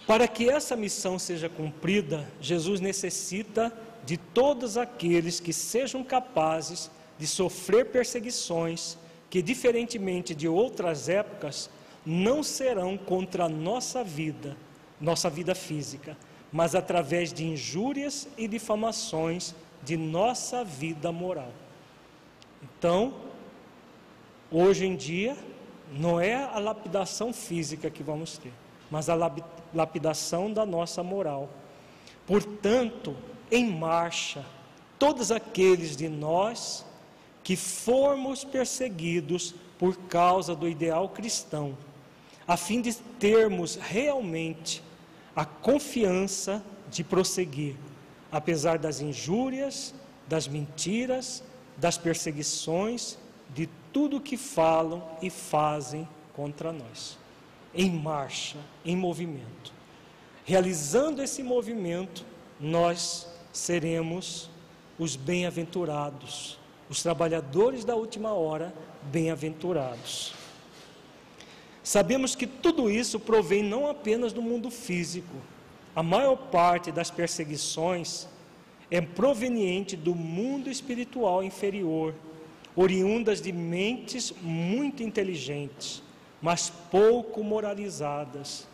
Para que essa missão seja cumprida, Jesus necessita de todos aqueles que sejam capazes de sofrer perseguições que, diferentemente de outras épocas, não serão contra a nossa vida, nossa vida física, mas através de injúrias e difamações de nossa vida moral. Então, hoje em dia, não é a lapidação física que vamos ter, mas a lapidação da nossa moral. Portanto, em marcha, todos aqueles de nós que formos perseguidos por causa do ideal cristão, a fim de termos realmente a confiança de prosseguir, apesar das injúrias, das mentiras, das perseguições, de tudo que falam e fazem contra nós. Em marcha, em movimento. Realizando esse movimento, nós seremos os bem-aventurados, os trabalhadores da última hora, bem-aventurados. Sabemos que tudo isso provém não apenas do mundo físico. A maior parte das perseguições é proveniente do mundo espiritual inferior, oriundas de mentes muito inteligentes, mas pouco moralizadas,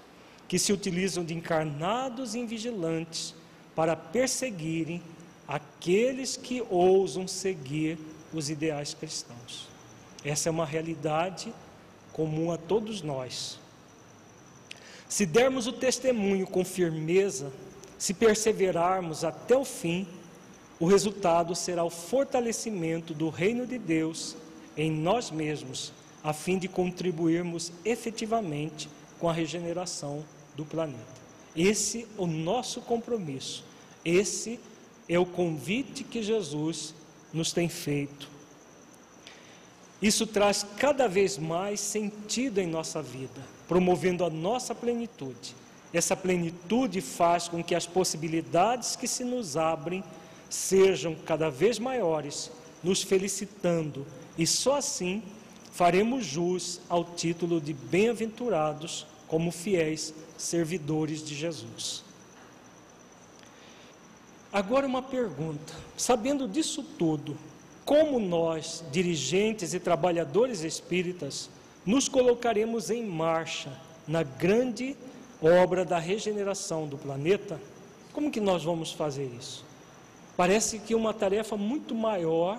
que se utilizam de encarnados invigilantes para perseguirem aqueles que ousam seguir os ideais cristãos. Essa é uma realidade comum a todos nós. Se dermos o testemunho com firmeza, se perseverarmos até o fim, o resultado será o fortalecimento do reino de Deus em nós mesmos, a fim de contribuirmos efetivamente com a regeneração do planeta. Esse é o nosso compromisso. Esse é o convite que Jesus nos tem feito isso traz cada vez mais sentido em nossa vida, promovendo a nossa plenitude. Essa plenitude faz com que as possibilidades que se nos abrem sejam cada vez maiores, nos felicitando, e só assim faremos jus ao título de bem-aventurados como fiéis servidores de Jesus. Agora uma pergunta: sabendo disso tudo, como nós, dirigentes e trabalhadores espíritas, nos colocaremos em marcha na grande obra da regeneração do planeta? Como que nós vamos fazer isso? Parece que uma tarefa muito maior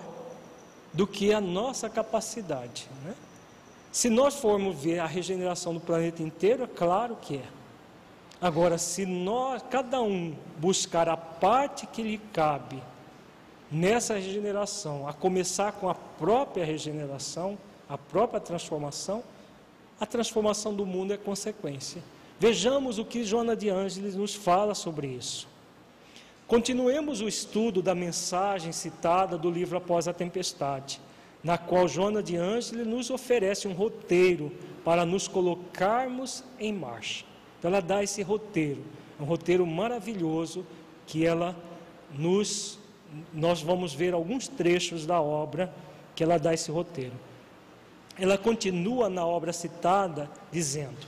do que a nossa capacidade. Né? Se nós formos ver a regeneração do planeta inteiro, é claro que é. Agora, se nós, cada um buscar a parte que lhe cabe nessa regeneração, a começar com a própria regeneração, a própria transformação, a transformação do mundo é consequência. Vejamos o que Joana de Ângeles nos fala sobre isso. Continuemos o estudo da mensagem citada do livro Após a Tempestade, na qual Joana de Ângeles nos oferece um roteiro para nos colocarmos em marcha. Então ela dá esse roteiro, um roteiro maravilhoso que ela nos nós vamos ver alguns trechos da obra que ela dá esse roteiro. Ela continua na obra citada dizendo: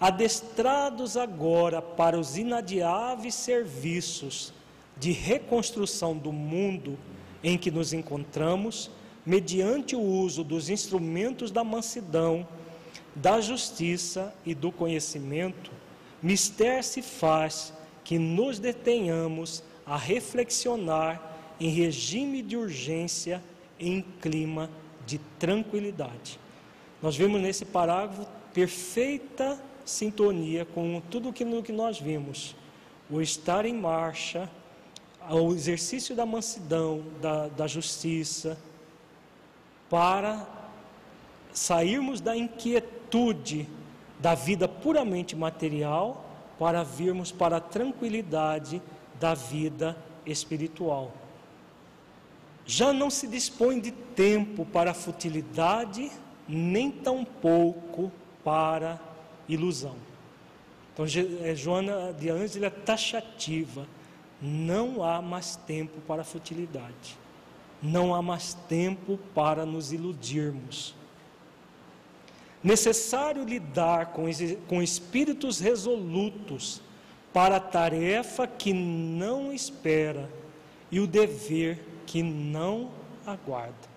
Adestrados agora para os inadiáveis serviços de reconstrução do mundo em que nos encontramos, mediante o uso dos instrumentos da mansidão, da justiça e do conhecimento, mister se faz que nos detenhamos a reflexionar em regime de urgência em clima de tranquilidade. Nós vemos nesse parágrafo perfeita sintonia com tudo aquilo que nós vimos. O estar em marcha, o exercício da mansidão, da, da justiça, para sairmos da inquietude da vida puramente material, para virmos para a tranquilidade da vida espiritual. Já não se dispõe de tempo para futilidade, nem tampouco para ilusão. Então, é, Joana de Ângela é taxativa. Não há mais tempo para futilidade. Não há mais tempo para nos iludirmos. Necessário lidar com, com espíritos resolutos para a tarefa que não espera e o dever que não aguarda.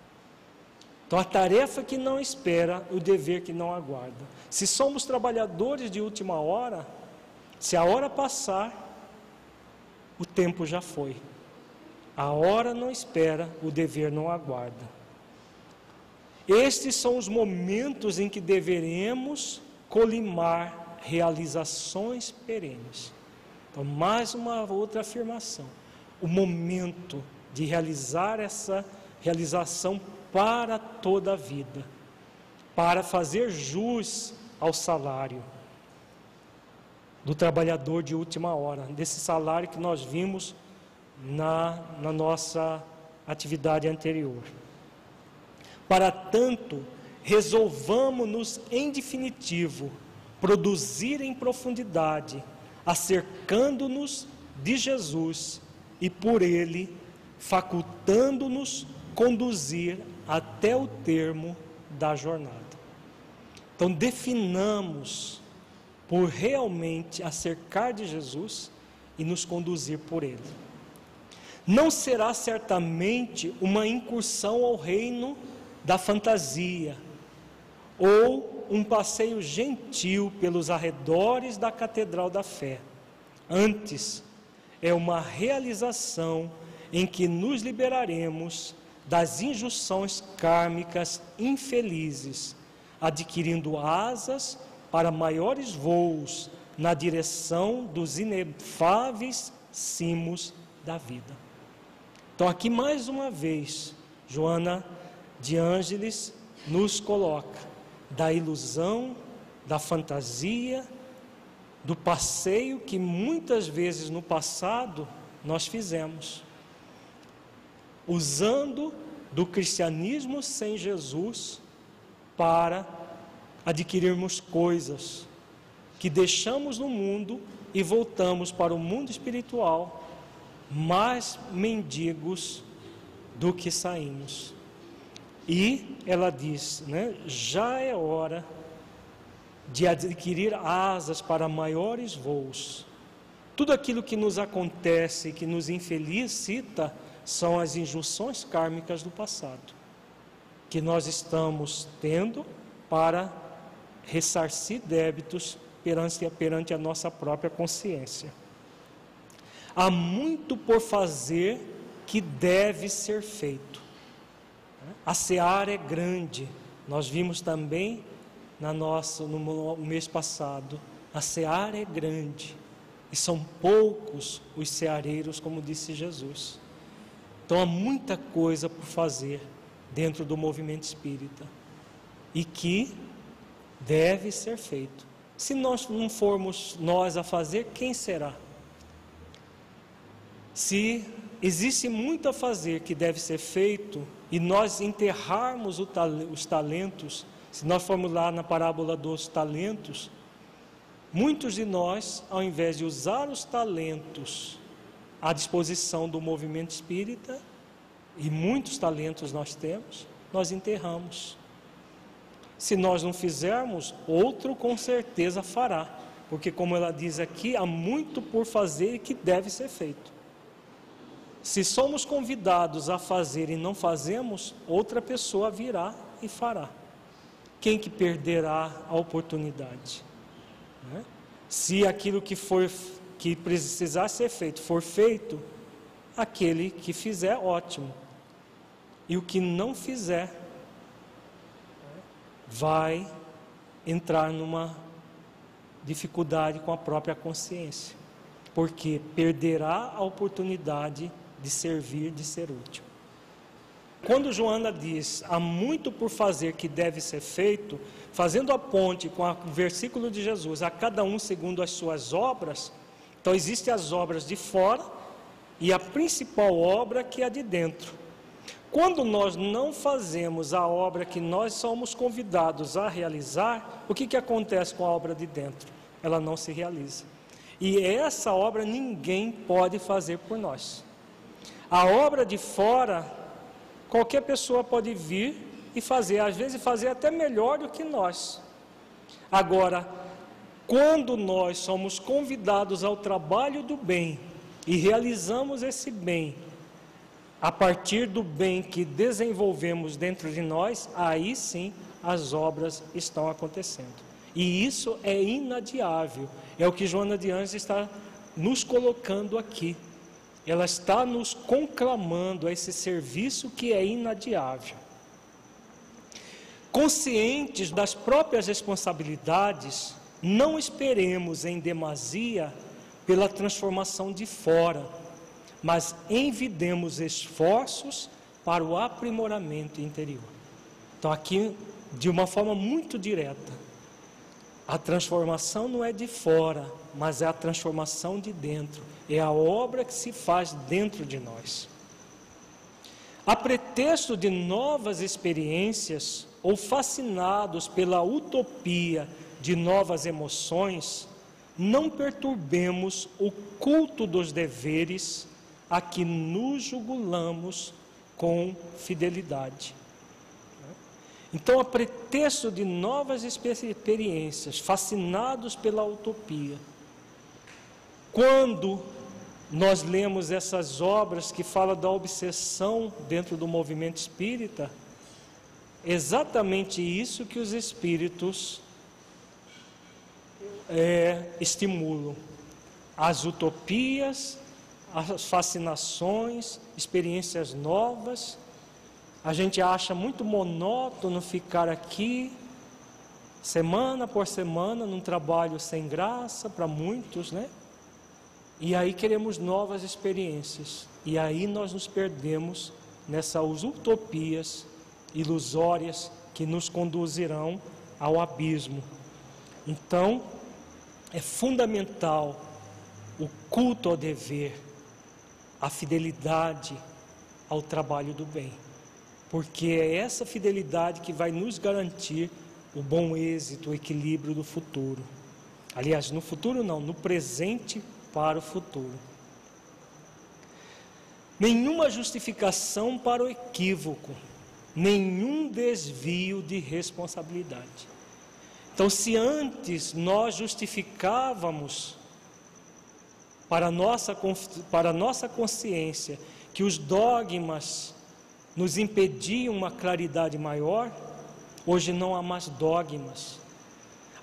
Então, a tarefa que não espera, o dever que não aguarda. Se somos trabalhadores de última hora, se a hora passar, o tempo já foi. A hora não espera, o dever não aguarda. Estes são os momentos em que deveremos colimar realizações perenes. Então, mais uma outra afirmação. O momento de realizar essa realização para toda a vida, para fazer jus ao salário do trabalhador de última hora, desse salário que nós vimos na, na nossa atividade anterior. Para tanto, resolvamos-nos em definitivo produzir em profundidade, acercando-nos de Jesus e por ele facultando-nos conduzir até o termo da jornada. Então, definamos por realmente acercar de Jesus e nos conduzir por Ele. Não será certamente uma incursão ao reino da fantasia ou um passeio gentil pelos arredores da Catedral da Fé. Antes, é uma realização em que nos liberaremos das injunções kármicas infelizes, adquirindo asas para maiores voos na direção dos inefáveis cimos da vida. Então, aqui mais uma vez, Joana de Ângeles nos coloca da ilusão, da fantasia, do passeio que muitas vezes no passado nós fizemos usando do cristianismo sem Jesus para adquirirmos coisas que deixamos no mundo e voltamos para o mundo espiritual mais mendigos do que saímos. E ela diz, né, já é hora de adquirir asas para maiores voos. Tudo aquilo que nos acontece, que nos infelicita, são as injunções kármicas do passado, que nós estamos tendo para ressarcir débitos perante, perante a nossa própria consciência. Há muito por fazer que deve ser feito. A seara é grande. Nós vimos também na nossa, no mês passado, a seara é grande e são poucos os ceareiros, como disse Jesus. Então há muita coisa por fazer dentro do movimento espírita e que deve ser feito. Se nós não formos nós a fazer, quem será? Se existe muito a fazer que deve ser feito e nós enterrarmos os talentos, se nós formos lá na parábola dos talentos, muitos de nós, ao invés de usar os talentos à disposição do movimento espírita, e muitos talentos nós temos, nós enterramos. Se nós não fizermos, outro com certeza fará, porque, como ela diz aqui, há muito por fazer e que deve ser feito. Se somos convidados a fazer e não fazemos, outra pessoa virá e fará. Quem que perderá a oportunidade? Né? Se aquilo que for que precisar ser feito for feito, aquele que fizer, ótimo. E o que não fizer, vai entrar numa dificuldade com a própria consciência, porque perderá a oportunidade de servir, de ser útil. Quando Joana diz há muito por fazer que deve ser feito, fazendo a ponte com o versículo de Jesus, a cada um segundo as suas obras, então existem as obras de fora e a principal obra que é a de dentro. Quando nós não fazemos a obra que nós somos convidados a realizar, o que, que acontece com a obra de dentro? Ela não se realiza. E essa obra ninguém pode fazer por nós. A obra de fora, qualquer pessoa pode vir e fazer, às vezes fazer até melhor do que nós. Agora, quando nós somos convidados ao trabalho do bem e realizamos esse bem a partir do bem que desenvolvemos dentro de nós, aí sim as obras estão acontecendo. E isso é inadiável. É o que Joana de Anjos está nos colocando aqui. Ela está nos conclamando a esse serviço que é inadiável. Conscientes das próprias responsabilidades, não esperemos em demasia pela transformação de fora mas envidemos esforços para o aprimoramento interior. Então, aqui, de uma forma muito direta, a transformação não é de fora, mas é a transformação de dentro, é a obra que se faz dentro de nós. A pretexto de novas experiências ou fascinados pela utopia de novas emoções, não perturbemos o culto dos deveres a que nos jugulamos com fidelidade. Então, a pretexto de novas experiências, fascinados pela utopia, quando nós lemos essas obras que falam da obsessão dentro do movimento espírita, exatamente isso que os espíritos é, estimulam: as utopias as fascinações, experiências novas. A gente acha muito monótono ficar aqui semana por semana num trabalho sem graça para muitos, né? E aí queremos novas experiências. E aí nós nos perdemos nessas utopias ilusórias que nos conduzirão ao abismo. Então, é fundamental o culto ao dever, a fidelidade ao trabalho do bem, porque é essa fidelidade que vai nos garantir o bom êxito, o equilíbrio do futuro. Aliás, no futuro não, no presente para o futuro. Nenhuma justificação para o equívoco, nenhum desvio de responsabilidade. Então, se antes nós justificávamos para nossa, para nossa consciência que os dogmas nos impediam uma claridade maior, hoje não há mais dogmas.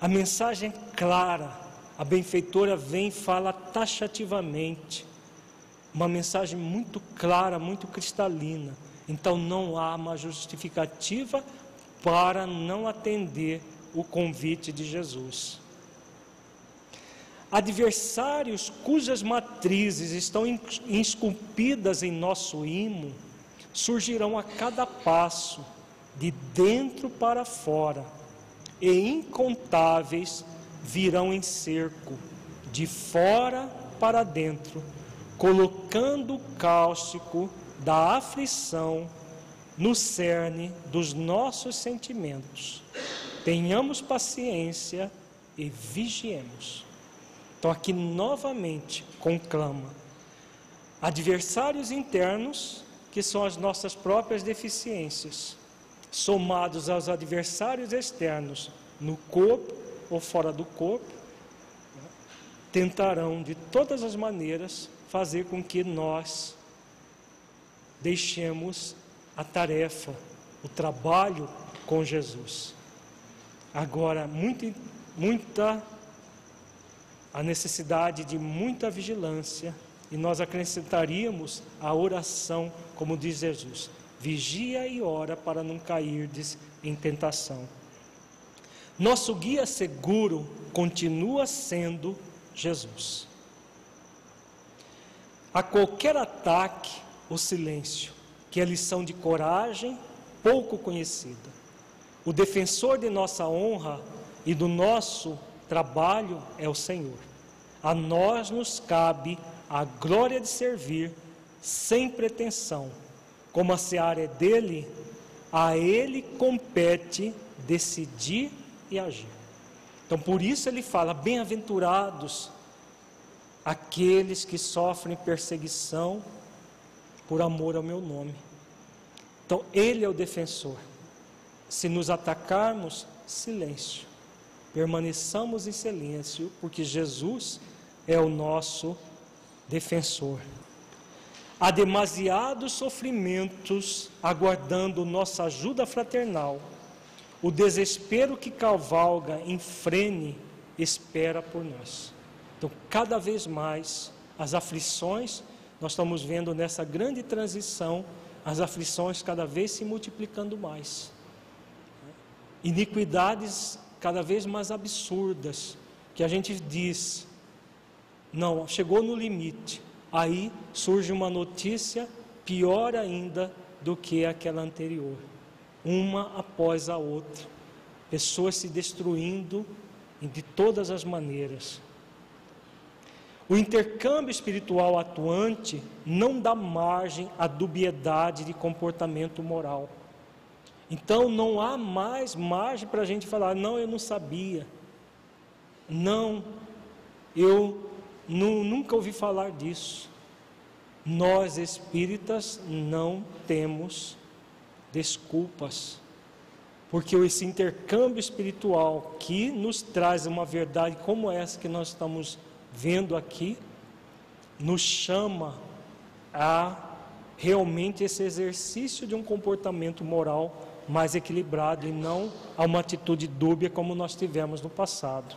A mensagem é clara, a benfeitora vem e fala taxativamente. Uma mensagem muito clara, muito cristalina. Então não há uma justificativa para não atender o convite de Jesus. Adversários cujas matrizes estão esculpidas em nosso imo surgirão a cada passo, de dentro para fora, e incontáveis virão em cerco, de fora para dentro, colocando o cáustico da aflição no cerne dos nossos sentimentos. Tenhamos paciência e vigiemos. Então, aqui novamente conclama: adversários internos, que são as nossas próprias deficiências, somados aos adversários externos, no corpo ou fora do corpo, tentarão de todas as maneiras fazer com que nós deixemos a tarefa, o trabalho com Jesus. Agora, muito, muita a necessidade de muita vigilância e nós acrescentaríamos a oração, como diz Jesus: vigia e ora para não cairdes em tentação. Nosso guia seguro continua sendo Jesus. A qualquer ataque, o silêncio, que é lição de coragem pouco conhecida. O defensor de nossa honra e do nosso trabalho é o Senhor. A nós nos cabe a glória de servir sem pretensão. Como a seara é dele, a ele compete decidir e agir. Então, por isso ele fala: bem-aventurados aqueles que sofrem perseguição por amor ao meu nome. Então, ele é o defensor. Se nos atacarmos, silêncio permaneçamos em silêncio, porque Jesus é o nosso defensor. Há demasiados sofrimentos aguardando nossa ajuda fraternal. O desespero que cavalga em frene espera por nós. Então, cada vez mais, as aflições, nós estamos vendo nessa grande transição, as aflições cada vez se multiplicando mais. Iniquidades cada vez mais absurdas, que a gente diz, não, chegou no limite. Aí surge uma notícia pior ainda do que aquela anterior, uma após a outra, pessoas se destruindo de todas as maneiras. O intercâmbio espiritual atuante não dá margem à dubiedade de comportamento moral. Então não há mais margem para a gente falar, não, eu não sabia. Não, eu nu, nunca ouvi falar disso. Nós espíritas não temos desculpas, porque esse intercâmbio espiritual que nos traz uma verdade como essa que nós estamos vendo aqui, nos chama a realmente esse exercício de um comportamento moral mais equilibrado e não a uma atitude dúbia como nós tivemos no passado.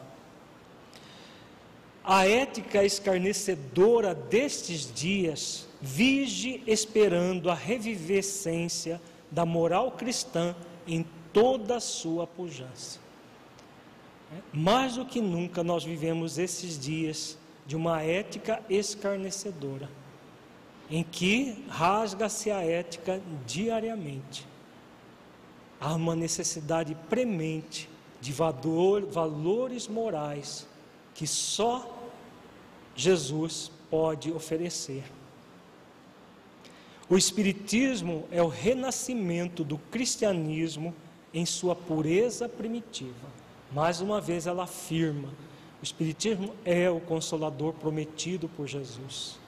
A ética escarnecedora destes dias vige esperando a revivescência da moral cristã em toda a sua pujança. Mais do que nunca nós vivemos esses dias de uma ética escarnecedora, em que rasga-se a ética diariamente há uma necessidade premente de valor, valores morais que só Jesus pode oferecer. O Espiritismo é o renascimento do cristianismo em sua pureza primitiva. Mais uma vez ela afirma: o Espiritismo é o consolador prometido por Jesus.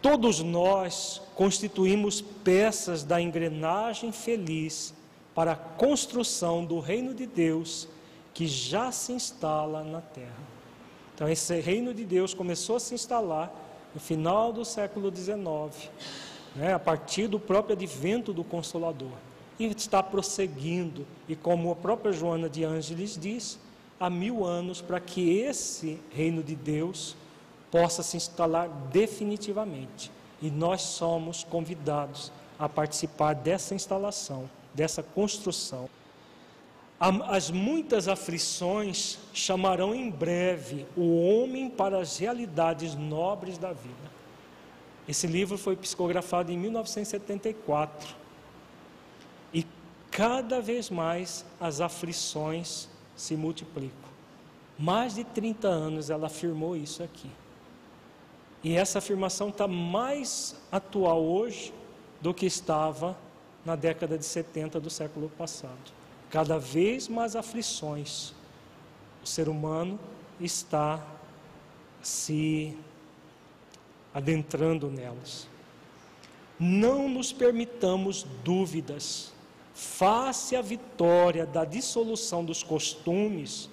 Todos nós constituímos peças da engrenagem feliz para a construção do reino de Deus que já se instala na terra. Então, esse reino de Deus começou a se instalar no final do século XIX, né, a partir do próprio advento do Consolador. E está prosseguindo, e como a própria Joana de Ângeles diz, há mil anos para que esse reino de Deus possa se instalar definitivamente. E nós somos convidados a participar dessa instalação, dessa construção. As muitas aflições chamarão em breve o homem para as realidades nobres da vida. Esse livro foi psicografado em 1974. E cada vez mais as aflições se multiplicam. Mais de 30 anos ela afirmou isso aqui. E essa afirmação está mais atual hoje do que estava na década de 70 do século passado. Cada vez mais aflições. O ser humano está se adentrando nelas. Não nos permitamos dúvidas face à vitória da dissolução dos costumes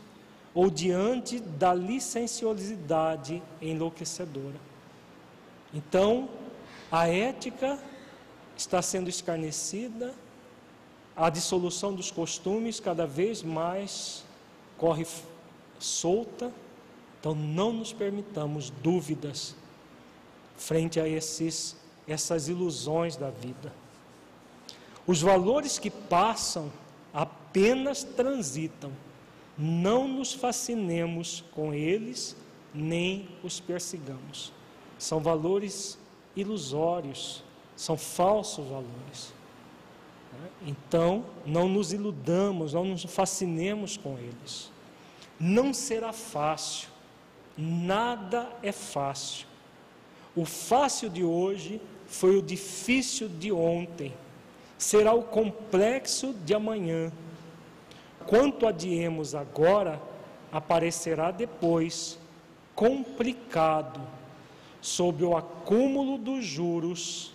ou diante da licenciosidade enlouquecedora. Então, a ética está sendo escarnecida, a dissolução dos costumes cada vez mais corre solta. Então, não nos permitamos dúvidas frente a esses, essas ilusões da vida. Os valores que passam apenas transitam. Não nos fascinemos com eles, nem os persigamos. São valores ilusórios, são falsos valores. Então, não nos iludamos, não nos fascinemos com eles. Não será fácil, nada é fácil. O fácil de hoje foi o difícil de ontem, será o complexo de amanhã. Quanto adiemos agora, aparecerá depois, complicado sob o acúmulo dos juros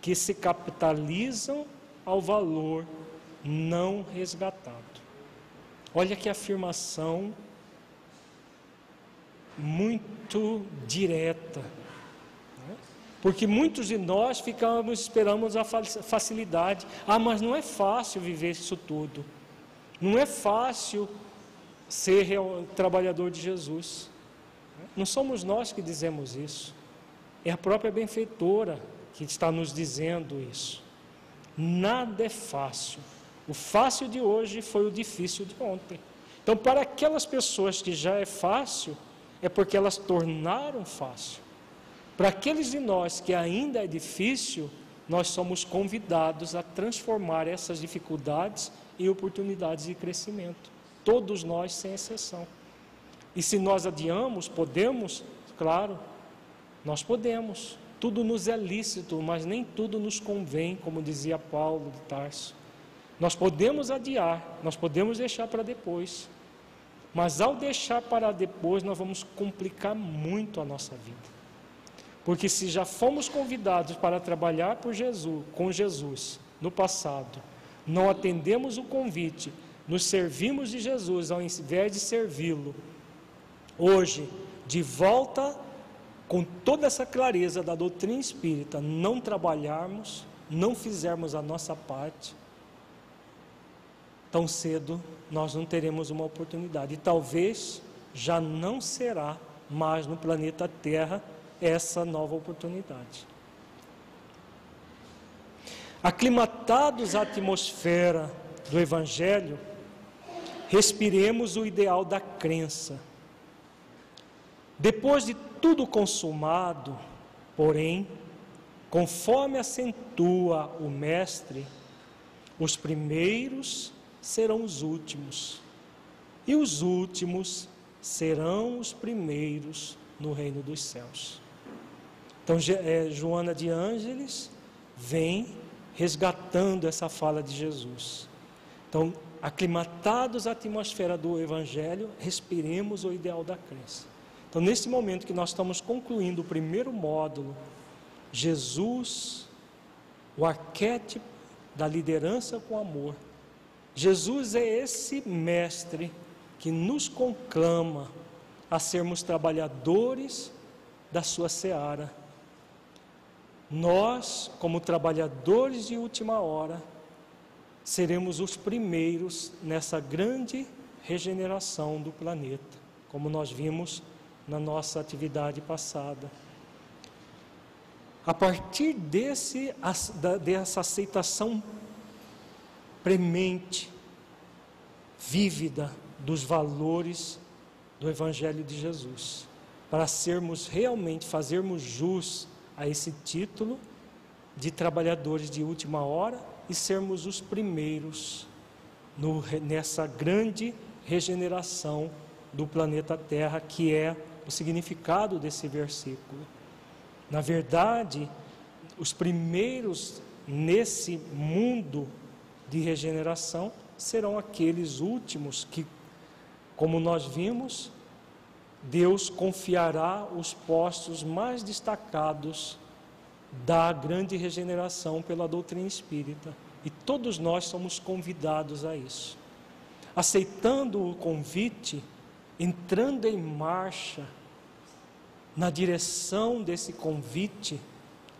que se capitalizam ao valor não resgatado. Olha que afirmação muito direta. Né? Porque muitos de nós ficamos, esperamos a facilidade. Ah, mas não é fácil viver isso tudo. Não é fácil ser trabalhador de Jesus. Não somos nós que dizemos isso. É a própria benfeitora que está nos dizendo isso. Nada é fácil. O fácil de hoje foi o difícil de ontem. Então, para aquelas pessoas que já é fácil, é porque elas tornaram fácil. Para aqueles de nós que ainda é difícil, nós somos convidados a transformar essas dificuldades em oportunidades de crescimento. Todos nós, sem exceção. E se nós adiamos, podemos? Claro, nós podemos. Tudo nos é lícito, mas nem tudo nos convém, como dizia Paulo de Tarso. Nós podemos adiar, nós podemos deixar para depois. Mas ao deixar para depois, nós vamos complicar muito a nossa vida. Porque se já fomos convidados para trabalhar por Jesus, com Jesus no passado, não atendemos o convite, nos servimos de Jesus ao invés de servi-lo, hoje, de volta com toda essa clareza da doutrina espírita, não trabalharmos, não fizermos a nossa parte, tão cedo nós não teremos uma oportunidade. E talvez já não será mais no planeta Terra essa nova oportunidade. Aclimatados à atmosfera do Evangelho, respiremos o ideal da crença depois de tudo consumado, porém, conforme acentua o Mestre, os primeiros serão os últimos, e os últimos serão os primeiros no reino dos céus. Então, é, Joana de Ângeles vem resgatando essa fala de Jesus. Então, aclimatados à atmosfera do Evangelho, respiremos o ideal da crença. Então, nesse momento que nós estamos concluindo o primeiro módulo Jesus, o arquétipo da liderança com amor. Jesus é esse mestre que nos conclama a sermos trabalhadores da sua seara. Nós, como trabalhadores de última hora, seremos os primeiros nessa grande regeneração do planeta, como nós vimos na nossa atividade passada. A partir desse, dessa aceitação premente, vívida dos valores do Evangelho de Jesus, para sermos realmente, fazermos jus a esse título de trabalhadores de última hora e sermos os primeiros no, nessa grande regeneração do planeta Terra, que é o significado desse versículo. Na verdade, os primeiros nesse mundo de regeneração serão aqueles últimos que, como nós vimos, Deus confiará os postos mais destacados da grande regeneração pela doutrina espírita. E todos nós somos convidados a isso. Aceitando o convite, entrando em marcha na direção desse convite,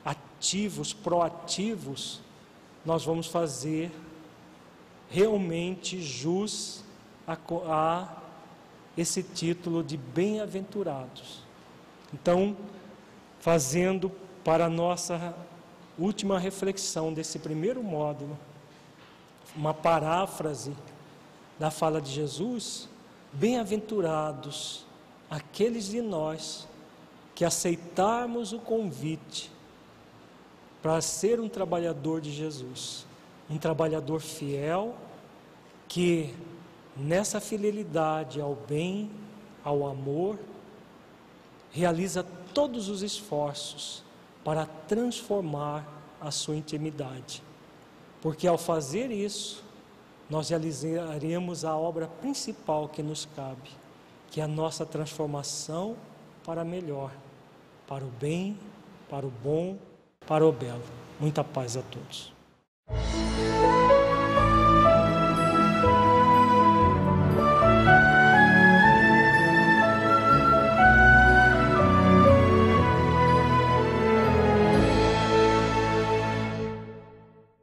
ativos, proativos, nós vamos fazer realmente jus a, a esse título de bem-aventurados. Então, fazendo para a nossa última reflexão desse primeiro módulo, uma paráfrase da fala de Jesus: Bem-aventurados aqueles de nós que aceitarmos o convite para ser um trabalhador de Jesus, um trabalhador fiel que nessa fidelidade ao bem, ao amor, realiza todos os esforços para transformar a sua intimidade. Porque ao fazer isso, nós realizaremos a obra principal que nos cabe, que é a nossa transformação para melhor, para o bem, para o bom, para o belo. Muita paz a todos.